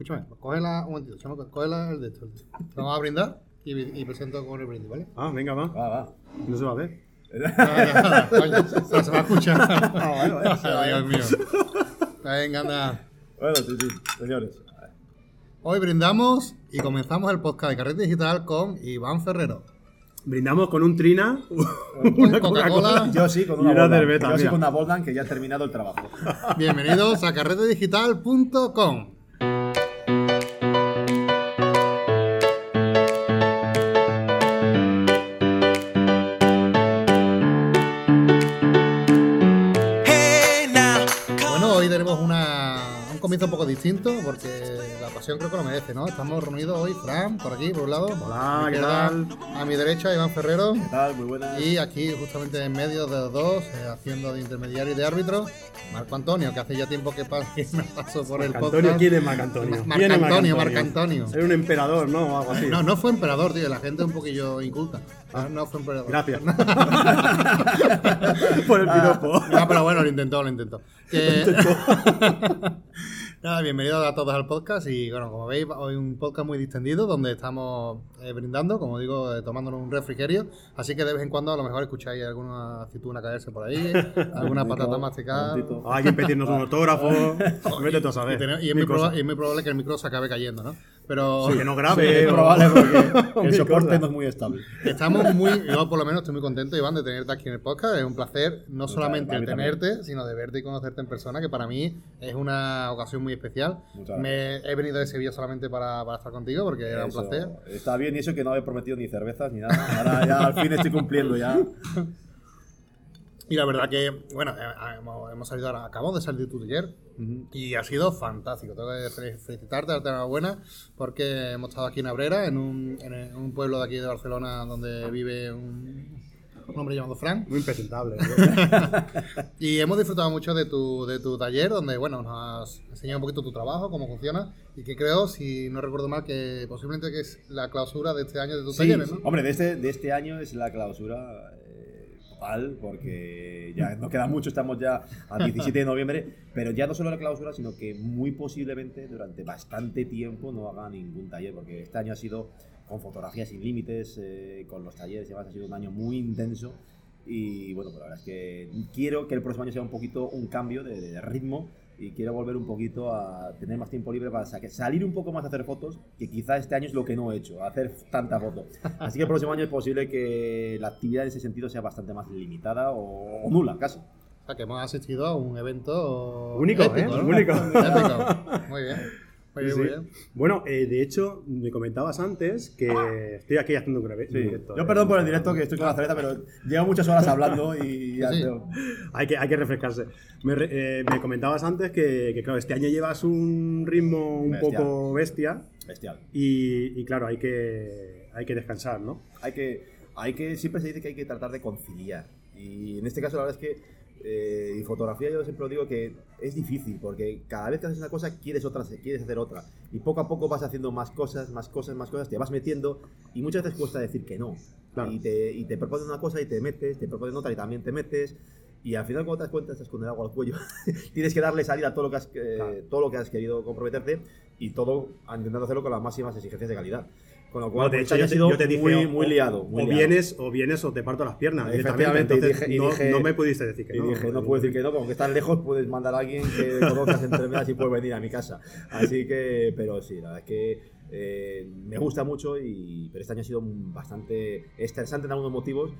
Escúchame, cógela un momentito, cógela el de esto. Vamos a brindar y, y presento con el brindis, ¿vale? Ah, venga, va. Va, va. No se va a ver. Coño, se, va a escuchar. Ah. Ay, Dios mío. Venga, anda. Bueno, sí, sí, señores. Hoy brindamos y comenzamos el podcast de Carrete Digital con Iván Ferrero. Brindamos con un trina, una Coca-Cola. Yo sí, con Y una Boldan. cerveza, Yo sí con una Boldan que ya ha terminado el trabajo. Bienvenidos a carretedigital.com. distinto porque la ocasión creo que lo merece, ¿no? Estamos reunidos hoy, Fran, por aquí, por un lado. Hola, ¿qué tal? A mi derecha, Iván Ferrero. ¿Qué tal? Muy buenas. Y aquí, justamente en medio de los dos, eh, haciendo de intermediario y de árbitro, Marco Antonio, que hace ya tiempo que, pa- que me pasó por el podcast. Antonio, ¿quién es Marco Antonio? Marco ¿Quién es Antonio, Marco Antonio. Era un emperador, ¿no? O algo así. No, no fue emperador, tío, la gente es un poquillo inculta. No, no fue emperador. Gracias. Por el piropo. No, pero bueno, lo intentó, lo intentó. Que- Nada, bienvenidos a todos al podcast y bueno, como veis, hoy un podcast muy distendido donde estamos eh, brindando, como digo, eh, tomándonos un refrigerio, así que de vez en cuando a lo mejor escucháis alguna aceituna caerse por ahí, alguna patata masticada. alguien pedirnos un autógrafo. Vete tú a Y, saber. y es muy probable que el micro se acabe cayendo, ¿no? Pero Sí, que no grabe. Sí, probable porque el soporte no es muy estable. Estamos muy, yo por lo menos estoy muy contento, Iván, de tenerte aquí en el podcast. Es un placer no Muchas- solamente el mí también. tenerte, sino de verte y conocerte en persona, que para mí es una ocasión muy especial. Me he venido de Sevilla solamente para, para estar contigo, porque era un Eso, placer. Está bien y eso que no he prometido ni cervezas ni nada. Ahora ya al fin estoy cumpliendo ya. Y la verdad que, bueno, eh, hemos, hemos salido ahora, acabamos de salir de tu taller y ha sido fantástico. Tengo que fe- felicitarte, darte enhorabuena, porque hemos estado aquí en Abrera, en un, en un pueblo de aquí de Barcelona donde vive un, un hombre llamado Frank. Muy impresentable. Y hemos disfrutado mucho de tu, de tu taller, donde bueno, nos has enseñado un poquito tu trabajo, cómo funciona, y que creo, si no recuerdo mal, que posiblemente que es la clausura de este año de tus Sí, talleres, ¿no? Hombre, de este, de este año es la clausura total, porque ya no queda mucho, estamos ya a 17 de noviembre, pero ya no solo la clausura, sino que muy posiblemente durante bastante tiempo no haga ningún taller, porque este año ha sido con fotografías sin límites, eh, con los talleres y demás, ha sido un año muy intenso. Y bueno, pues la verdad es que quiero que el próximo año sea un poquito un cambio de, de ritmo y quiero volver un poquito a tener más tiempo libre para sa- salir un poco más a hacer fotos, que quizá este año es lo que no he hecho, hacer tanta foto. Así que el próximo año es posible que la actividad en ese sentido sea bastante más limitada o, o nula, casi. O sea, que hemos asistido a un evento Único, épico, ¿eh? ¿no? Único. Épico. Muy bien. Bien, Sí. Bueno, eh, de hecho, me comentabas antes que estoy aquí haciendo un grave- directo. Yo eh, perdón por el directo que estoy con la cerveza, pero llevo muchas horas hablando y ya Sí. tengo- Hay que, hay que refrescarse. Me, eh, me comentabas antes que, que, claro, este año llevas un ritmo un Bestial. poco bestia Bestial. y, y, claro, hay que, hay que descansar, ¿no? hay que, hay que, siempre se dice que hay que tratar de conciliar. Y en este caso, la verdad es que eh, en fotografía yo siempre digo que es difícil, porque cada vez que haces una cosa quieres otra, quieres hacer otra. Y poco a poco vas haciendo más cosas, más cosas, más cosas, te vas metiendo y muchas veces cuesta decir que no. Claro. Y, te, y te proponen una cosa y te metes, te proponen otra y también te metes. Y al final, cuando te das cuenta, estás con el agua al cuello. Tienes que darle salida a todo lo que has, eh, Claro. todo lo que has querido comprometerte y todo intentando hacerlo con las máximas exigencias de calidad. Con lo cual, de pues, hecho, yo te, yo te dije, muy, o- muy liado. muy o liado. vienes o vienes o te parto las piernas. Efectivamente, y Entonces, dije- y no, dije- no me pudiste decir que Y no. dije, no puedo decir que no, como que estás lejos, puedes mandar a alguien que conozcas entre medias y puedes venir a mi casa. Así que, pero sí, la verdad es que eh, me gusta mucho, y, pero este año ha sido bastante estresante en algunos motivos.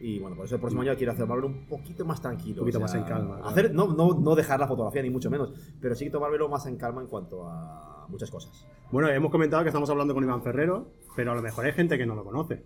Y bueno, por eso el próximo año quiero hacerlo un poquito más tranquilo. Un poquito más en calma, claro. Hacer, no, no, no dejar la fotografía, ni mucho menos, pero sí tomármelo más en calma en cuanto a muchas cosas. Bueno, hemos comentado que estamos hablando con Iván Ferrero, pero a lo mejor hay gente que no lo conoce.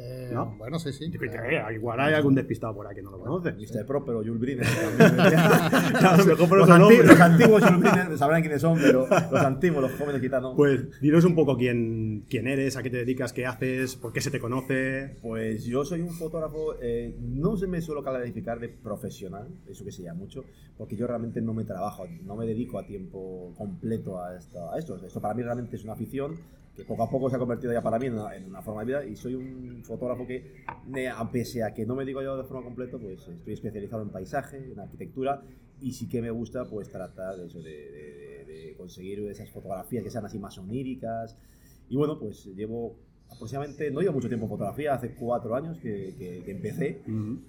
Eh, ¿No? Bueno, sí, sí. Eh, igual hay algún despistado por ahí que no lo conoce. Mr. Pro, pero Jules Briner mejor por los, otro anti- nombre. los antiguos Jules Briner sabrán quiénes son, pero los antiguos, los jóvenes quizá no. Pues dinos un poco quién, quién eres, a qué te dedicas, qué haces, por qué se te conoce. Pues yo soy un fotógrafo, eh, no se me suelo calificar de profesional, eso que se llama mucho, porque yo realmente no me trabajo, no me dedico a tiempo completo a esto. A esto. esto para mí realmente es una afición que poco a poco se ha convertido ya para mí en una, en una forma de vida y soy un fotógrafo que, pese a que no me dedico yo de forma completa, pues estoy especializado en paisaje, en arquitectura y sí que me gusta pues tratar de eso, de, de- de- conseguir esas fotografías que sean así más oníricas. Y bueno, pues llevo aproximadamente, no llevo mucho tiempo en fotografía, hace cuatro años que, que- que empecé,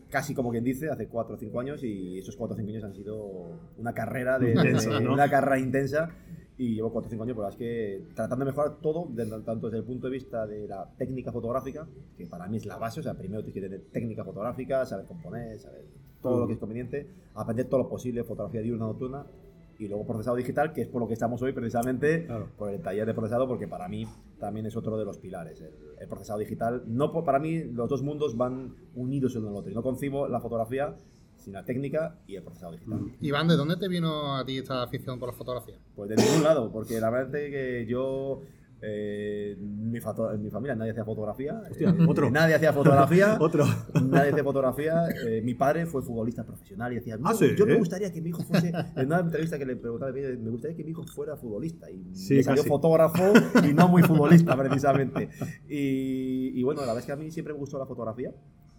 casi como quien dice, hace cuatro o cinco años, y esos cuatro o cinco años han sido una carrera de, de- Intensa, de- ¿no? una carrera intensa, y llevo cuatro o cinco años, pero es que tratando de mejorar todo, desde- tanto desde el punto de vista de la técnica fotográfica, que para mí es la base, o sea, primero tienes que tener técnica fotográfica, saber componer, saber todo lo que es conveniente, aprender todo lo posible, fotografía diurna, nocturna, y luego procesado digital, que es por lo que estamos hoy precisamente, Claro. por el taller de procesado, porque para mí también es otro de los pilares. El, el procesado digital, no para mí los dos mundos van unidos uno en el otro. Y no concibo la fotografía la técnica y el procesado digital. Iván, ¿de dónde te vino a ti esta afición por la fotografía? Pues de ningún lado, porque la verdad es que yo, eh, mi, en mi familia nadie hacía fotografía. Hostia, eh, otro. Nadie hacía fotografía. Otro. Nadie hacía fotografía. Eh, mi padre fue futbolista profesional y decía, Ah, "No, ¿sí? yo me gustaría que mi hijo fuese, en una entrevista que le preguntaba, me gustaría que mi hijo fuera futbolista. Y Sí, me salió casi. fotógrafo y no muy futbolista, precisamente. Y, y bueno, la verdad es que a mí siempre me gustó la fotografía,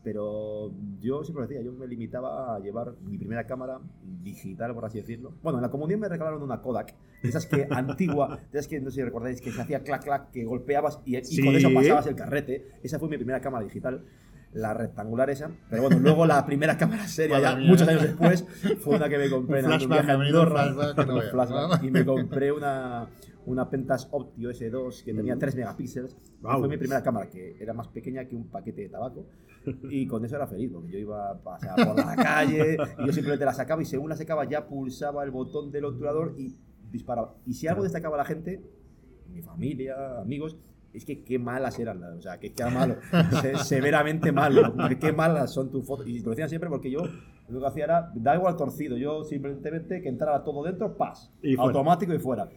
pero yo siempre lo decía, yo me limitaba a llevar mi primera cámara digital, por así decirlo. Bueno, en la comunión me regalaron una Kodak, de esas que antigua, de esas que no sé si recordáis, que se hacía clac clac, que golpeabas y, y Sí. con eso pasabas el carrete. Esa fue mi primera cámara digital. La rectangular esa, pero bueno, luego la primera cámara seria, ya muchos años después, fue una que me compré en un y me compré una, una Pentas Optio S2 que tenía 3 megapíxeles. Guau. Fue mi primera cámara, que era más pequeña que un paquete de tabaco. Y con eso era feliz, porque yo iba a pasear por la calle y yo simplemente la sacaba y según la sacaba ya pulsaba el botón del obturador y disparaba. Y si algo destacaba a la gente, mi familia, amigos, es que qué malas eran, o sea, que qué malo, se- severamente malo, qué malas son tus fotos. Y lo decían siempre porque yo lo que hacía era, da igual torcido, yo simplemente que entrara todo dentro, paz, Y automático y fuera.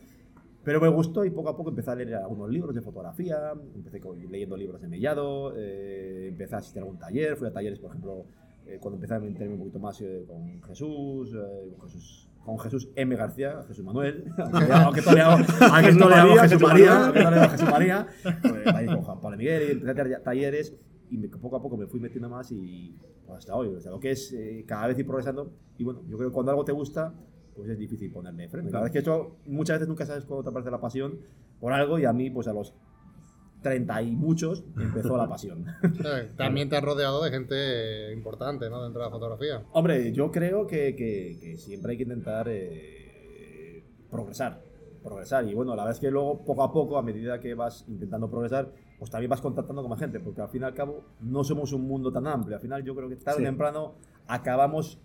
Pero me gustó y poco a poco empecé a leer algunos libros de fotografía, empecé leyendo libros de Mellado, eh, empecé a asistir a algún taller, fui a talleres, por ejemplo, eh, cuando empecé a meterme un poquito más eh, con Jesús, eh, con Jesús, con Jesús M. García, Jesús Manuel, aunque, todavía hago- Jesús María, Jesús María, pues, con Juan Pablo Miguel, y empecé a talleres y me- poco a poco me fui metiendo más y pues, hasta hoy, o sea, lo que es eh, cada vez ir progresando y bueno, yo creo que cuando algo te gusta, pues es difícil ponerle freno. La verdad es que esto muchas veces nunca sabes cuándo te aparece la pasión por algo y a mí pues a los 30 y muchos empezó la pasión. También te has rodeado de gente importante, ¿no? Dentro de la fotografía. Hombre, yo creo que, que- que siempre hay que intentar eh, progresar, progresar. Y bueno, la verdad es que luego, poco a poco, a medida que vas intentando progresar, pues también vas contactando con más gente, porque al fin y al cabo no somos un mundo tan amplio. Al final yo creo que tarde Sí. o temprano acabamos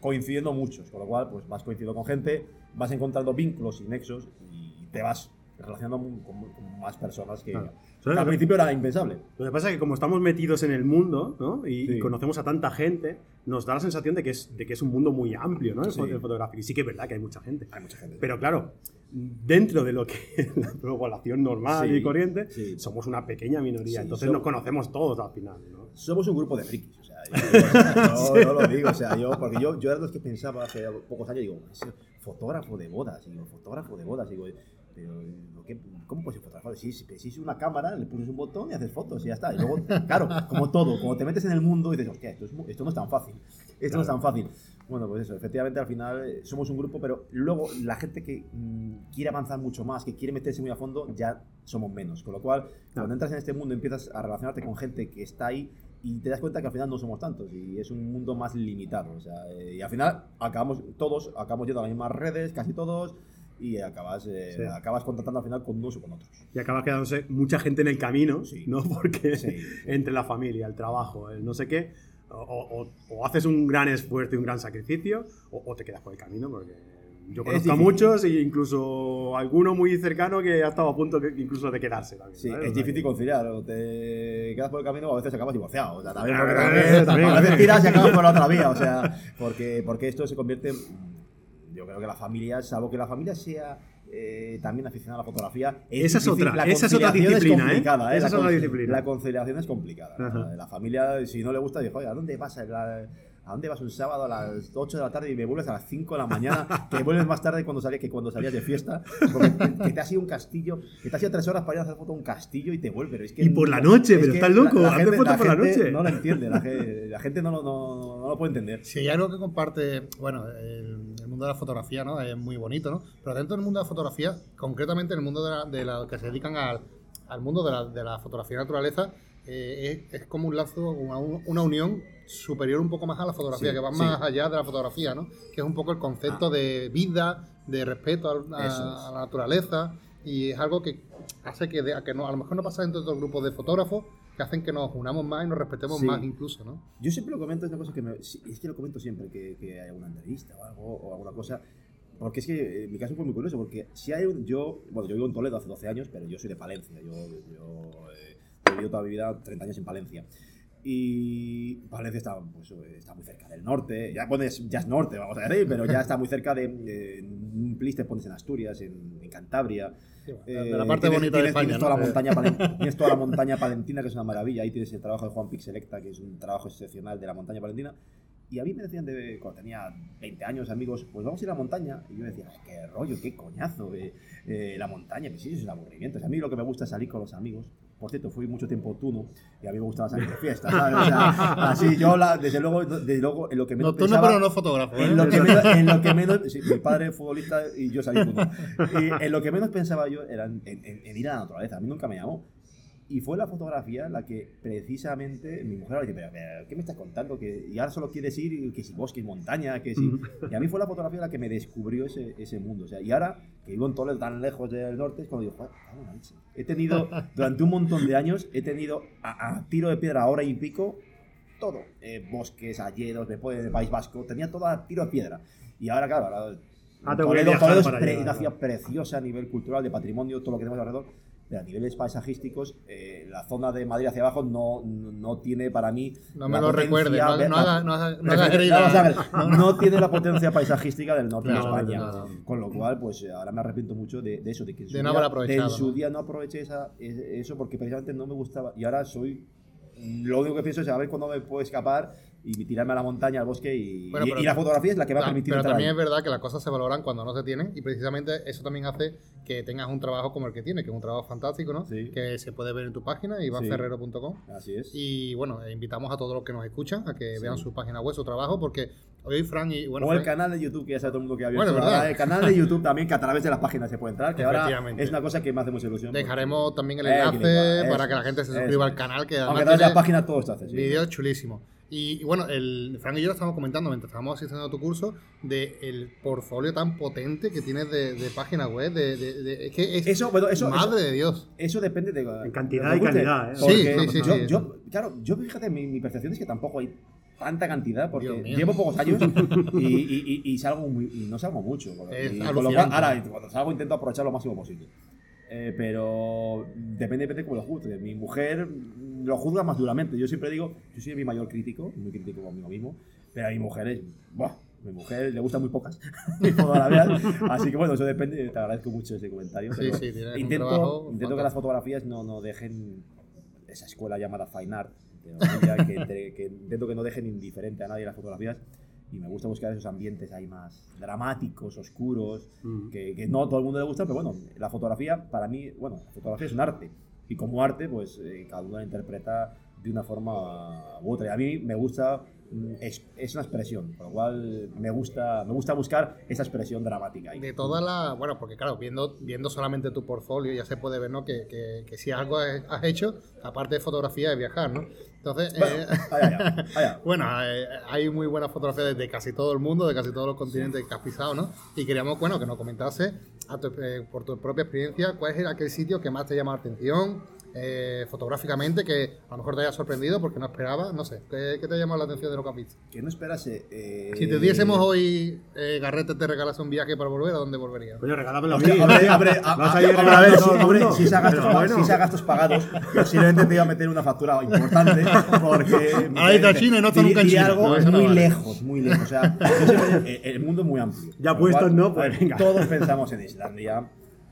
coincidiendo muchos, con lo cual pues vas coincidiendo con gente, vas encontrando vínculos y nexos y te vas relacionando con, con más personas que, Claro. que al principio era impensable. Lo que pasa es que como estamos metidos en el mundo, ¿no? Y, Sí. y conocemos a tanta gente, nos da la sensación de que es, de que es un mundo muy amplio, ¿no? El, Sí. fotográfico. Y sí que es verdad que hay mucha gente. Hay mucha gente. Pero claro, dentro de lo que es la población normal Sí, y corriente, somos una pequeña minoría. Entonces somos- nos conocemos todos al final, ¿no? somos un grupo de frikis. Yo, yo- lo digo, o sea, yo, porque yo, yo era de los que pensaba hace pocos años, digo, "Es fotógrafo de bodas, digo, fotógrafo de bodas, digo, pero ¿lo que- ¿cómo puedes ser fotógrafo? Si, si, si una cámara, le pones un botón y haces fotos y ya está. Y luego, claro, como todo, como te metes en el mundo y dices, hostia, esto, es esto no es tan fácil, esto no es tan fácil. Bueno, pues eso, efectivamente al final eh, somos un grupo, pero luego la gente que mm, quiere avanzar mucho más, que quiere meterse muy a fondo, ya somos menos. Con lo cual, cuando entras en este mundo empiezas a relacionarte con gente que está ahí y te das cuenta que al final no somos tantos y es un mundo más limitado. O sea, eh, y al final acabamos, todos acabamos yendo a las mismas redes, casi todos, y acabas, eh, Sí. acabas contactando al final con unos o con otros. Y acaba quedándose mucha gente en el camino, Sí. ¿no? Porque Sí. entre la familia, el trabajo, el no sé qué, o, o- o haces un gran esfuerzo y un gran sacrificio, o, o te quedas por el camino, porque yo Es conozco a muchos e incluso alguno muy cercano que ha estado a punto que- incluso de quedarse también. Sí, ¿sabes? es difícil conciliar. O te quedas por el camino o a veces acabas divorciado. O sea, también, porque Eh, también- también. a veces tiras y acabas por la otra vía. O sea, porque, porque esto se convierte. Yo creo que la familia, salvo que la familia sea eh, también aficionada a la fotografía. Esa es otra- La esa es otra disciplina, ¿eh? complicada, Esa La es otra disciplina. La conciliación es complicada. Ajá. La familia, si no le gusta, dice, oye, ¿a dónde vas? a la- ¿A dónde vas un sábado a las 8 de la tarde y me vuelves a las 5 de la mañana? Que vuelves más tarde cuando salías, que cuando salías de fiesta. Porque te- que te has ido a un castillo, que te has ido tres horas para ir a hacer foto a un castillo y te vuelves. Pero es que Y por la noche, es pero estás loco, la- la hazte gente- foto la por la noche. No lo entiende, la gente, la gente no, lo- no, no lo puede entender. Si hay algo que comparte, bueno, el, el mundo mundo de la fotografía, ¿no? Es muy bonito, ¿no? Pero dentro del mundo de la fotografía, concretamente en el mundo de la, de la que se dedican al, al mundo de la, de la fotografía de naturaleza, eh, es, es como un lazo, una, una unión superior un poco más a la fotografía, Sí, que va sí. más allá de la fotografía, ¿no? Que es un poco el concepto Ah. de vida, de respeto a, Eso es. a la naturaleza, y es algo que hace que, de- a que no, a lo mejor no pasa dentro de otros grupos de fotógrafos, que hacen que nos unamos más y nos respetemos Sí. más incluso, ¿no? Yo siempre lo comento, es una cosa que me, es que lo comento siempre que, que hay alguna entrevista o algo o alguna cosa. Porque es que eh, en mi caso fue muy curioso, porque si hay un, yo, bueno, yo vivo en Toledo hace 12 años, pero yo soy de Palencia, yo, yo eh, he vivido toda mi vida 30 años en Palencia. Y Palencia está, pues, eh, está muy cerca del norte, ya, bueno, es- ya es norte, vamos a decir, pero ya está muy cerca de, eh, en un plis te pones en Asturias, en, en Cantabria, Sí, bueno, eh, de la parte tienes- bonita de tienes- España, tienes ¿no? toda, la Eh, montaña palen- tienes toda la montaña palentina, que es una maravilla. Ahí tienes el trabajo de Juan Pixelecta, que es un trabajo excepcional de la montaña palentina. Y a mí me decían, de, cuando tenía 20 años, amigos, pues vamos a ir a la montaña. Y yo decía, "Ay, qué rollo, qué coñazo, eh, eh, la montaña. Pues sí, es el aburrimiento. O sea, a mí lo que me gusta es salir con los amigos. Por cierto, fui mucho tiempo tuno y a mí me gustaba salir de fiesta, ¿sabes? O sea, así yo, la, desde, luego, desde luego, en lo que menos Nocturno, pensaba- pero no fotógrafo, ¿eh? en lo, que menos, en lo que menos- sí, mi padre futbolista y yo salí. Y en lo que menos pensaba yo era en, en- en ir a la naturaleza. A mí nunca me llamó. Y fue la fotografía la que precisamente mi mujer ahora dice, pero, pero, ¿qué me estás contando? Que, y ahora solo quieres ir, que si bosque montaña, que si... Y a mí fue la fotografía la que me descubrió ese, ese mundo. O sea, y ahora que vivo en Toledo tan lejos del norte, es cuando digo, "Joder, cago en la leche". he tenido, durante un montón de años, he tenido a, a tiro de piedra hora y pico todo. Eh, bosques, alledos, después del País Vasco, tenía todo a tiro de piedra. Y ahora, claro, ahora, Ah, Toledo, Toledo es pre- una ciudad preciosa a nivel cultural, de patrimonio, todo lo que tenemos alrededor. Pero a niveles paisajísticos, eh, la zona de Madrid hacia abajo no, no tiene para mí. No me lo recuerdes, no, no haga- haga- tiene la potencia paisajística del norte de España. Con lo cual, pues eh, ahora me arrepiento mucho de, de eso, de que en su De día- en su día no aproveché esa, e- eso porque precisamente no me gustaba. Y ahora soy. Lo único que pienso es a ver cuándo me puedo escapar y tirarme a la montaña, al bosque. Y, Bueno, pero- y la fotografía es la que va a permitir Pero también ahí. es verdad que las cosas se valoran cuando no se tienen y precisamente eso también hace que tengas un trabajo como el que tienes, que es un trabajo fantástico, ¿no? Sí. Que se puede ver en tu página, ivanferrero.com. Así es. Y bueno, eh, invitamos a todos los que nos escuchan a que Sí. vean su página web, su trabajo, porque hoy Fran y bueno, o el canal de YouTube, que ya sabe todo el mundo que ha Bueno. ¿verdad? el canal de YouTube también, que a través de las páginas se puede entrar, que ahora es una cosa que me hace mucha ilusión. porque- dejaremos también el Eh, enlace para que la gente se suscriba al canal, que Aunque además través de la tiene página todo está vídeos chulísimos. Y, y bueno, el Fran y yo lo estábamos comentando mientras estábamos asistiendo a tu curso de el portfolio tan potente que tienes de, de página web, de, de- de- es que es Eso, bueno, eso, madre eso- de Dios. Eso depende de. En cantidad y calidad, ¿eh? Sí, sí, sí, yo, sí. yo- claro, yo fíjate, mi, mi percepción es que tampoco hay tanta cantidad porque llevo pocos años y, y- y- y salgo muy, y no salgo mucho. con lo- Es y con lo cual, ahora, cuando salgo, intento aprovechar lo máximo posible. Eh, pero depende, depende cómo lo juzgue. Mi mujer lo juzga más duramente. Yo siempre digo, yo soy mi mayor crítico, muy crítico conmigo mismo, pero a mi mujer es. Buah, mi mujer le gustan muy pocas. la. Así que bueno, eso depende. Te agradezco mucho ese comentario. Sí, sí, intento, trabajo intento que las fotografías no, no dejen esa escuela llamada Fine Art. que, entre- que intento que no dejen indiferente a nadie las fotografías. Y me gusta buscar esos ambientes ahí más dramáticos, oscuros, Mm. que, que no a todo el mundo le gusta, pero bueno, la fotografía para mí, bueno, la fotografía es un arte. Y como arte, pues eh, cada uno la interpreta de una forma u otra. Y a mí me gusta, es, es una expresión, por lo cual me gusta, me gusta buscar esa expresión dramática. ahí. De toda la. Bueno, porque claro, viendo, viendo solamente tu portfolio ya se puede ver, ¿no? Que, que, que si algo has hecho, aparte de fotografía, es viajar, ¿no? Entonces. Bueno, eh, allá, allá, allá. Bueno, eh, hay muy buenas fotografías de casi todo el mundo, de casi todos los continentes que has pisado, ¿no? Y queríamos, bueno, que nos comentase a tu- eh, por tu propia experiencia cuál es aquel sitio que más te llama la atención eh, fotográficamente, que a lo mejor te haya sorprendido porque no esperabas, no sé, ¿qué, qué te ha llamado la atención de lo que has visto? Que no esperase. eh, Si te diésemos hoy, eh, Garrete te regalase un viaje para volver, ¿a dónde volverías? Coño, regálamelo a mí. hombre, hombre, a, ver, a si, si sea gastos, pagados, bueno. si sea gastos pagados, posiblemente te iba a meter una factura importante porque Ahora está China y no está nunca en China. algo No, muy vale. lejos, muy lejos. O sea, el, el mundo es muy amplio. Ya puestos, ¿no? Pues a ver, venga. Todos pensamos en Islandia.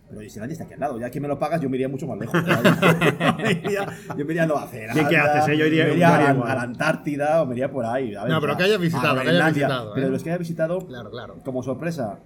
Pero Islandia está aquí al lado. Ya que me lo pagas, yo me iría mucho más lejos. yo me iría, yo me iría a Nueva Zelanda. ¿Qué- haces, eh? Yo iría- me iría yo a, la, igual. a la Antártida o me iría por ahí. a ver, No, pero que hayas visitado, que hayas Pero ¿eh? los que haya visitado, Claro, claro. como sorpresa,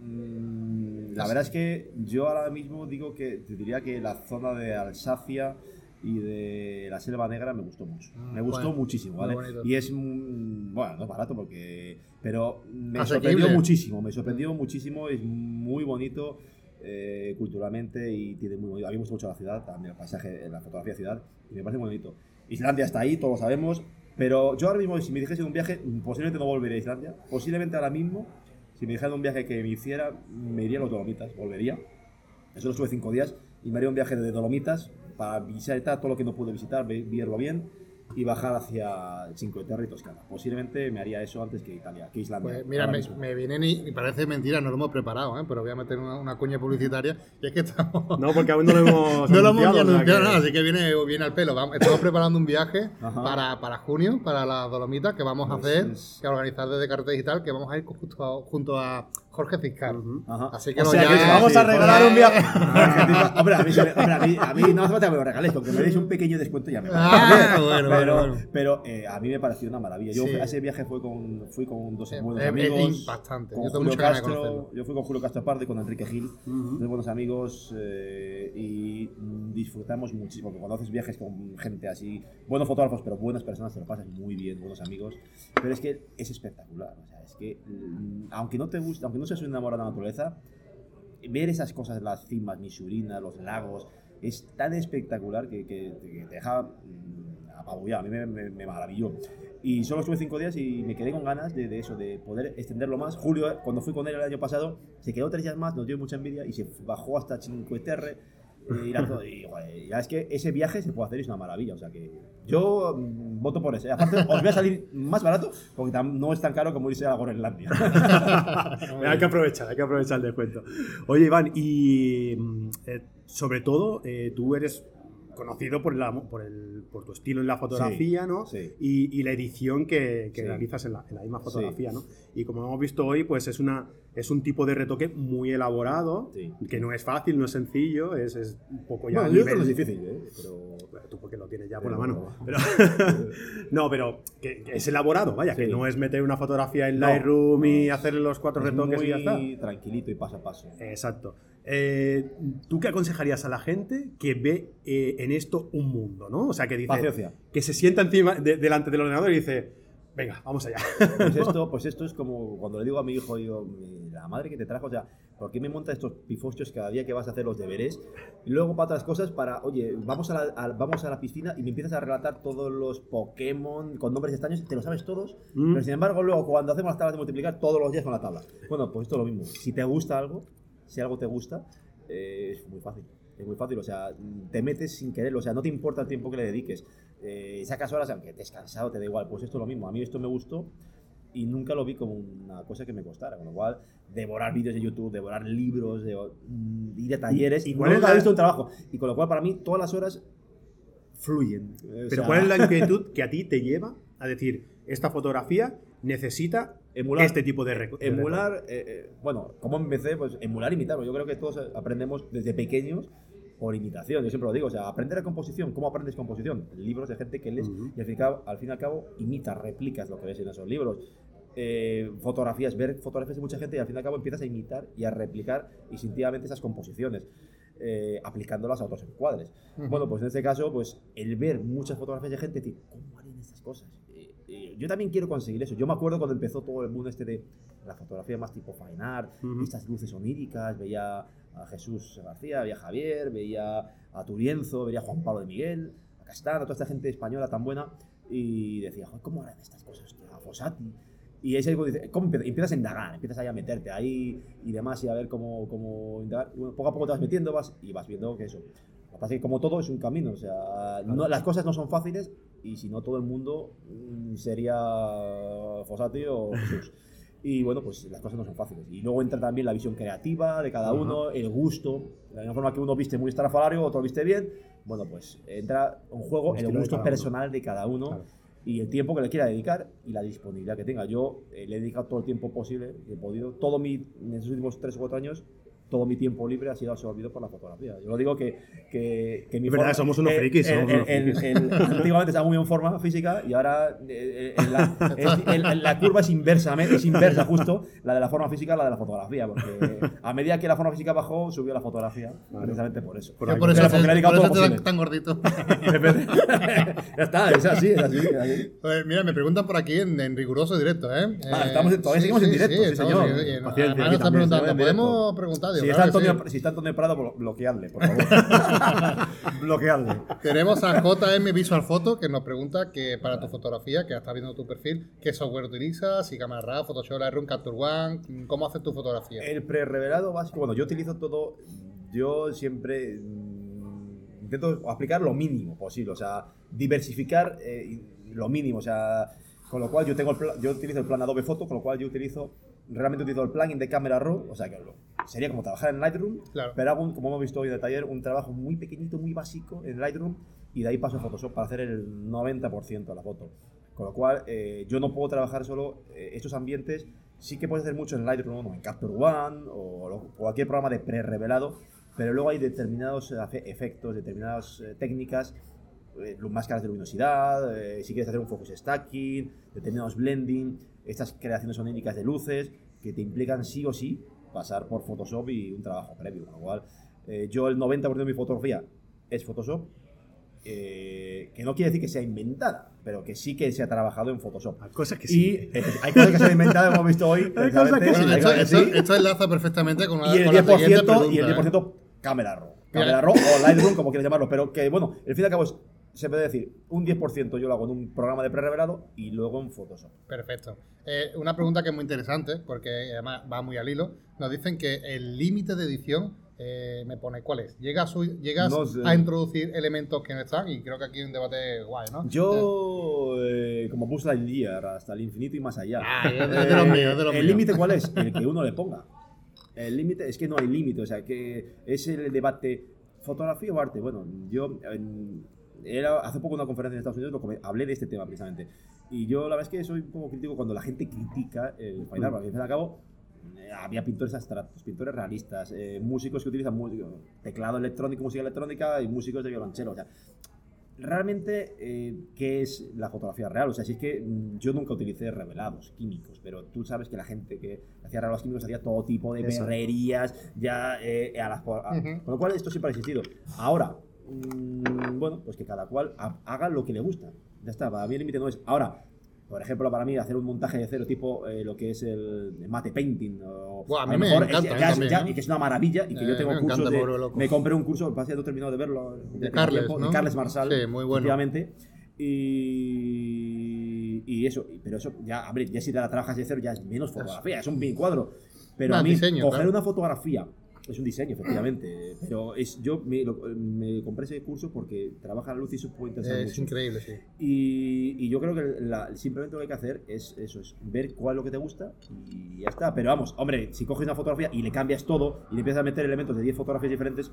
mm, la verdad es que yo ahora mismo digo que te diría que la zona de Alsacia y de la Selva Negra me gustó mucho. Mm, me gustó bueno, muchísimo, ¿vale? Y es, mm, bueno, no es barato porque... Pero me Asequible. sorprendió muchísimo, me sorprendió muchísimo, es muy bonito eh, culturalmente y tiene muy. A mí me mucho la ciudad, también el paisaje, la fotografía de ciudad, y me parece muy bonito. Islandia está ahí, todos lo sabemos, pero yo ahora mismo, si me dijese un viaje, posiblemente no volvería a Islandia. Posiblemente ahora mismo, si me dijeran un viaje que me hiciera, me iría a los Dolomitas, volvería. Eso lo estuve cinco días y me haría un viaje de Dolomitas para visitar todo lo que no pude visitar, ve- verlo bien y bajar hacia Cinque Terre y Toscana. Posiblemente me haría eso antes que Italia, que Islandia. Pues mira, me, me vienen y, y parece mentira, no lo hemos preparado, ¿eh? pero voy a meter una, una cuña publicitaria. Y es que estamos. No, porque aún no lo hemos No lo hemos anunciado, que- nada, así que viene, viene al pelo. Vamos- estamos preparando un viaje para, para junio, para las Dolomitas, que vamos a hacer, es- que a organizar desde Carta Digital, que vamos a ir justo a- junto a Jorge Fiscal. Ajá. Así que o sea ya- que te vamos sí, a regalar un viaje. Hombre, a mí, a mí, a mí no hace falta que me lo regaléis, con que me deis un pequeño descuento ya me vale. Ah, bueno, pero, bueno, bueno. pero eh, a mí me pareció una maravilla. Yo Sí. a ese viaje fue con, fui con dos Sí, buenos es- es amigos. impactante. Con Yo tengo de Castro, yo fui con Julio Castro Pardo y con Enrique Gil, dos buenos amigos, eh, y disfrutamos muchísimo. Porque cuando haces viajes con gente así, buenos fotógrafos, pero buenas personas, te lo pasas muy bien, buenos amigos. Pero es que es espectacular. O sea, es que, mm, aunque no te guste, aunque no seas un enamorado de la naturaleza, ver esas cosas, las cimas, Misurina, los lagos, es tan espectacular que, te deja mm, apabullado. A mí me, maravilló. Y solo estuve cinco días y me quedé con ganas de, eso, de poder extenderlo más. Julio, cuando fui con él el año pasado, se quedó tres días más, nos dio mucha envidia y se bajó hasta Cinque Terre. Ir a todo- y, joder, ya es que ese viaje se puede hacer y es una maravilla. O sea que yo mm, voto por ese. Aparte, os voy a salir más barato porque tam- no es tan caro como irse a Groenlandia. hay que aprovechar, hay que aprovechar el descuento. Oye, Iván, y mm, eh, sobre todo, eh, tú eres conocido por, la, por, el, por tu estilo en la fotografía, ¿no? sí. Y, y la edición que, que Sí. realizas en la, en la misma fotografía, ¿no? Y como hemos visto hoy, pues es, una, es un tipo de retoque muy elaborado, Sí. que no es fácil, no es sencillo, es, es un poco ya Bueno, yo creo que es difícil, ¿eh? pero Bueno, Tú porque lo tienes ya por la mano. Pero, no, pero que, que es elaborado, vaya, que Sí. no es meter una fotografía en No, Lightroom y no. hacerle los cuatro es retoques y ya está. tranquilito y paso a paso. Exacto. Eh, ¿Tú qué aconsejarías a la gente que ve eh, en esto un mundo, ¿no? O sea, que dice. Paciencia. Que se sienta encima, de- delante del ordenador y dice, venga, vamos allá. Pues esto, pues esto es como cuando le digo a mi hijo, digo, "Mi- la madre que te trajo, o sea, ¿por qué me monta estos pifostios cada día que vas a hacer los deberes? Y luego para otras cosas, para, oye, vamos a la, a- vamos a la piscina y me empiezas a relatar todos los Pokémon con nombres extraños, te lo sabes todos, Mm. pero sin embargo luego cuando hacemos las tablas de multiplicar todos los días con la tabla. Bueno, pues esto es lo mismo. Si te gusta algo, si algo te gusta, eh, es muy fácil. Es muy fácil, o sea, te metes sin quererlo, o sea, no te importa el tiempo que le dediques. Eh, sacas horas, aunque te cansado, te da igual. Pues esto es lo mismo. A mí esto me gustó y nunca lo vi como una cosa que me costara. Con lo cual, devorar vídeos de YouTube, devorar libros, de, mm, ir a talleres. ¿Y cuál he visto un trabajo. Y con lo cual, para mí, todas las horas fluyen. O Pero sea, ¿cuál es la inquietud que a ti te lleva a decir, esta fotografía necesita Emular- este tipo de de Emular, eh, eh, bueno, ¿cómo empecé? Pues emular, imitar. Yo creo que todos aprendemos desde pequeños por imitación. Yo siempre lo digo, o sea, aprender a composición. ¿Cómo aprendes composición? Libros de gente que lees Ujú. y al fin, y al cabo, al fin y al cabo imitas, replicas lo que ves en esos libros. Eh, fotografías, ver fotografías de mucha gente y al fin y al cabo empiezas a imitar y a replicar instintivamente esas composiciones. eh, aplicándolas a otros encuadres. Ujú. Bueno, pues en este caso, pues el ver muchas fotografías de gente, decir, ¿cómo harían estas cosas? Eh, eh, yo también quiero conseguir eso. Yo me acuerdo cuando empezó todo el mundo este de la fotografía más tipo fine art, Ujú. estas luces oníricas, veía a Jesús García, veía a Javier, veía a Turienzo, veía a Juan Pablo de Miguel, a Castano, toda esta gente española tan buena, y decía, "Joder, ¿cómo harán estas cosas? Tío? A Fossati. Y ese algo dice, ¿cómo empiezas? Empiezas a indagar, empiezas ahí a meterte ahí y demás y a ver cómo, cómo indagar. Y bueno, poco a poco te vas metiendo vas, y vas viendo que eso. Lo que pasa es que como todo es un camino, o sea, no- las cosas no son fáciles y si no todo el mundo mm, sería Fossati o Jesús. Y bueno, pues las cosas no son fáciles. Y luego entra también la visión creativa de cada uno, el gusto. De la misma forma que uno viste muy estrafalario, otro viste bien. Bueno, pues entra en juego El el, estilo de gusto cada uno. personal de cada uno Claro. y el tiempo que le quiera dedicar y la disponibilidad que tenga. Yo eh, le he dedicado todo el tiempo posible que he podido. Todo mi, en esos últimos 3 o 4 años, todo mi tiempo libre ha sido absorbido por la fotografía. Yo lo digo que, que, que mi Es verdad, forma- somos unos frikis, el- somos unos el- frikis. el- antiguamente estaba muy en forma física y ahora eh, eh, la, es- el- la curva es inversa, es inversa justo, la de la forma física a la de la fotografía, porque a medida que la forma física bajó, subió la fotografía, precisamente por eso. Por por eso, dedicado por eso tan gordito. ya está, es así, es así. es así. Pues mira, me preguntan por aquí en, en riguroso directo, ¿eh? Ah, estamos en- todavía seguimos en directo, sí, señor. en- en- además nos están preguntando, en. ¿podemos preguntar? Si está, claro Antonio, sí. si está Antonio Prado, blo- bloqueadle, por favor. bloqueadle. Tenemos a JM Visual Photo que nos pregunta que para tu fotografía, que está viendo tu perfil, ¿qué software utilizas? Si cámara RAW, Photoshop, Lightroom, Capture One, ¿cómo haces tu fotografía? El pre-revelado básico, bueno, yo utilizo todo, yo siempre mm, intento aplicar lo mínimo posible, o sea, diversificar eh, lo mínimo, o sea, con lo cual yo tengo el yo utilizo el plan Adobe Photo, con lo cual yo utilizo, realmente utilizo el plugin de Camera Raw, o sea, que sería como trabajar en Lightroom, Claro. pero hago, como hemos visto hoy en el taller, un trabajo muy pequeñito, muy básico en Lightroom y de ahí paso a Photoshop para hacer el 90% de la foto. Con lo cual, eh, yo no puedo trabajar solo eh, estos ambientes. Sí que puedes hacer mucho en Lightroom o en Capture One o cualquier programa de pre-revelado, pero luego hay determinados efe- efectos, determinadas eh, técnicas, eh, máscaras de luminosidad, eh, si quieres hacer un focus stacking, determinados blending, estas creaciones oníricas de luces que te implican sí o sí pasar por Photoshop y un trabajo previo. Con lo cual, eh, yo el 90% de mi fotografía es Photoshop, eh, que no quiere decir que sea inventada, pero que sí que se ha trabajado en Photoshop. Hay cosas que Y sí. eh, hay cosas que se han inventado, hemos visto hoy. Hay cosas que Bueno, esto, que esto- sí. esto enlaza perfectamente con, una, Y el con la 10%, siguiente y el pregunta, 10% Camera Raw. Camera Raw o Lightroom, como quieras llamarlo. Pero que, bueno, el fin y al cabo es, se puede decir, un 10% yo lo hago en un programa de pre-revelado y luego en Photoshop. Perfecto. Eh, una pregunta que es muy interesante, porque además va muy al hilo. Nos dicen que el límite de edición, eh, me pone, ¿cuál es? ¿Llegas, llegas No sé. a introducir elementos que no están? Y creo que aquí hay un debate guay, ¿no? Yo, eh, como Buzz Lightyear, hasta el infinito y más allá. Ah, es de- los míos, es de los ¿El límite cuál es? El que uno le ponga. El límite es que no hay límite, o sea, que es el debate fotografía o arte. Bueno, yo en- era hace poco una conferencia en Estados Unidos lo hablé de este tema precisamente. Y yo la verdad es que soy un poco crítico cuando la gente critica el fine art, porque al fin y al cabo eh, había pintores abstractos, pintores realistas, eh, músicos que utilizan música- teclado electrónico, música electrónica y músicos de violonchelo. O sea, realmente, eh, ¿qué es la fotografía real? O sea, si es que mm, yo nunca utilicé revelados químicos, pero tú sabes que la gente que hacía revelados químicos hacía todo tipo de Eso. berrerías, ya eh, a las. a- Ujú. Con lo cual, esto siempre ha existido. Ahora, mm, bueno, pues que cada cual ha- haga lo que le gusta. Ya está, para mí el límite no es. Ahora, por ejemplo, para mí hacer un montaje de cero tipo eh, lo que es el mate painting. O, Buah, a mí lo me mejor es- encanta, a mí ya es- también, ya- ¿no? y que es una maravilla y que Eh, yo tengo me cursos encanta, de- me. Me compré un curso, que no he terminado de verlo. De tengo Carles, tiempo, ¿no? De Carles Marsal. Sí, muy bueno. Efectivamente. Y, y eso, pero eso ya, hombre, ya si te la trabajas de cero ya es menos fotografía, es un bien cuadro. Pero Más a mí, diseño, coger claro. una fotografía es un diseño, efectivamente. Pero es, yo me, lo- me compré ese curso porque trabaja la luz y eso puede interesar Es mucho. increíble, sí. Y, y yo creo que la- simplemente lo que hay que hacer es eso, es ver cuál es lo que te gusta y ya está. Pero vamos, hombre, si coges una fotografía y le cambias todo y le empiezas a meter elementos de 10 fotografías diferentes,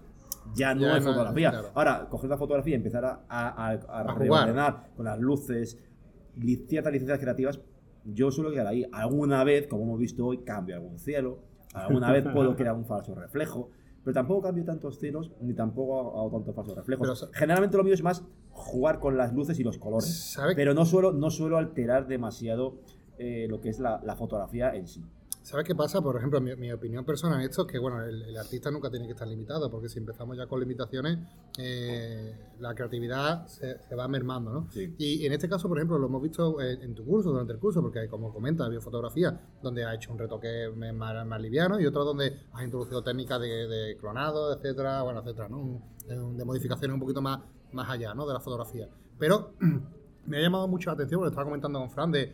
ya no Ya es no- fotografía. claro. Ahora, coger una fotografía y empezar a, a, a- a reordenar con las luces, ciertas licencias creativas, yo suelo quedar ahí. Alguna vez, como hemos visto hoy, cambio algún cielo, alguna vez puedo crear un falso reflejo. Pero tampoco cambio tantos cielos, ni tampoco hago tantos falsos reflejos. Pero Generalmente lo mío es más jugar con las luces y los colores. ¿Sabe, Pero no suelo, no suelo alterar demasiado eh, lo que es la, la fotografía en sí. ¿Sabe qué pasa? Por ejemplo, mi, mi opinión personal en esto es que bueno, el, el artista nunca tiene que estar limitado, porque si empezamos ya con limitaciones, eh, la creatividad se, se va mermando, ¿no? Sí. Y en este caso, por ejemplo, lo hemos visto en, en tu curso, durante el curso, porque como comenta, biofotografía, donde ha hecho un retoque más, más liviano y otro donde has introducido técnicas de, de clonado, etcétera, bueno, etcétera, ¿no? Un- de modificaciones un poquito más, más allá, ¿no? De la fotografía. Pero me ha llamado mucho la atención, porque estaba comentando con Fran, de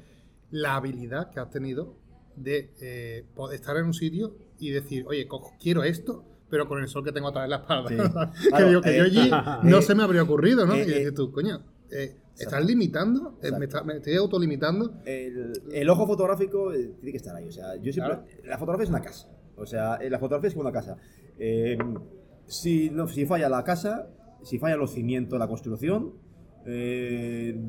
la habilidad que has tenido de eh, estar en un sitio y decir, oye, cojo- quiero esto, pero con el sol que tengo atrás de la espalda. Sí. que Claro, digo que yo eh, allí no eh, se me habría ocurrido, ¿no? eh, y dices tú, coño, eh, estás limitando, Eh, me, está- me estoy autolimitando. El, el ojo fotográfico tiene que estar ahí. O sea, yo siempre. Claro. La fotografía es una casa. O sea, la fotografía es como una casa. Eh, si, no- si falla la casa, si falla los cimientos, la construcción, eh,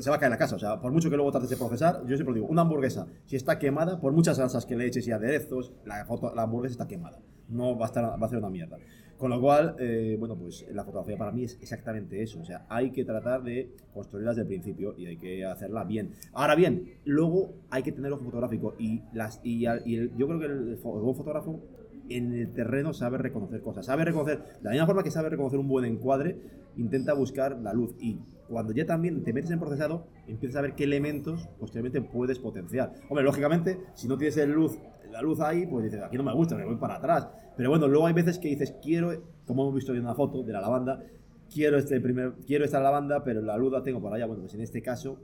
se va a caer la casa. O sea, por mucho que luego trates de procesar, yo siempre digo, una hamburguesa, si está quemada, por muchas salsas que le eches y aderezos, la, hamburguesa está quemada. no va a, estar, va a ser una mierda. Con lo cual, eh, bueno, pues la fotografía para mí es exactamente eso. O sea, hay que tratar de construirla desde el principio y hay que hacerla bien. Ahora bien, luego hay que tener ojo fotográfico y, las, y, yo creo que el, buen fotógrafo en el terreno sabe reconocer cosas. Sabe reconocer, de la misma forma que sabe reconocer un buen encuadre, intenta buscar la luz. Y cuando ya también te metes en procesado, empiezas a ver qué elementos posteriormente puedes potenciar. Hombre, lógicamente, si no tienes el luz la luz ahí, pues dices, aquí no me gusta, me voy para atrás. Pero bueno, luego hay veces que dices, quiero, como hemos visto en una foto de la lavanda, quiero, este primer, quiero esta lavanda, pero la luz la tengo por allá. Bueno, pues en este caso,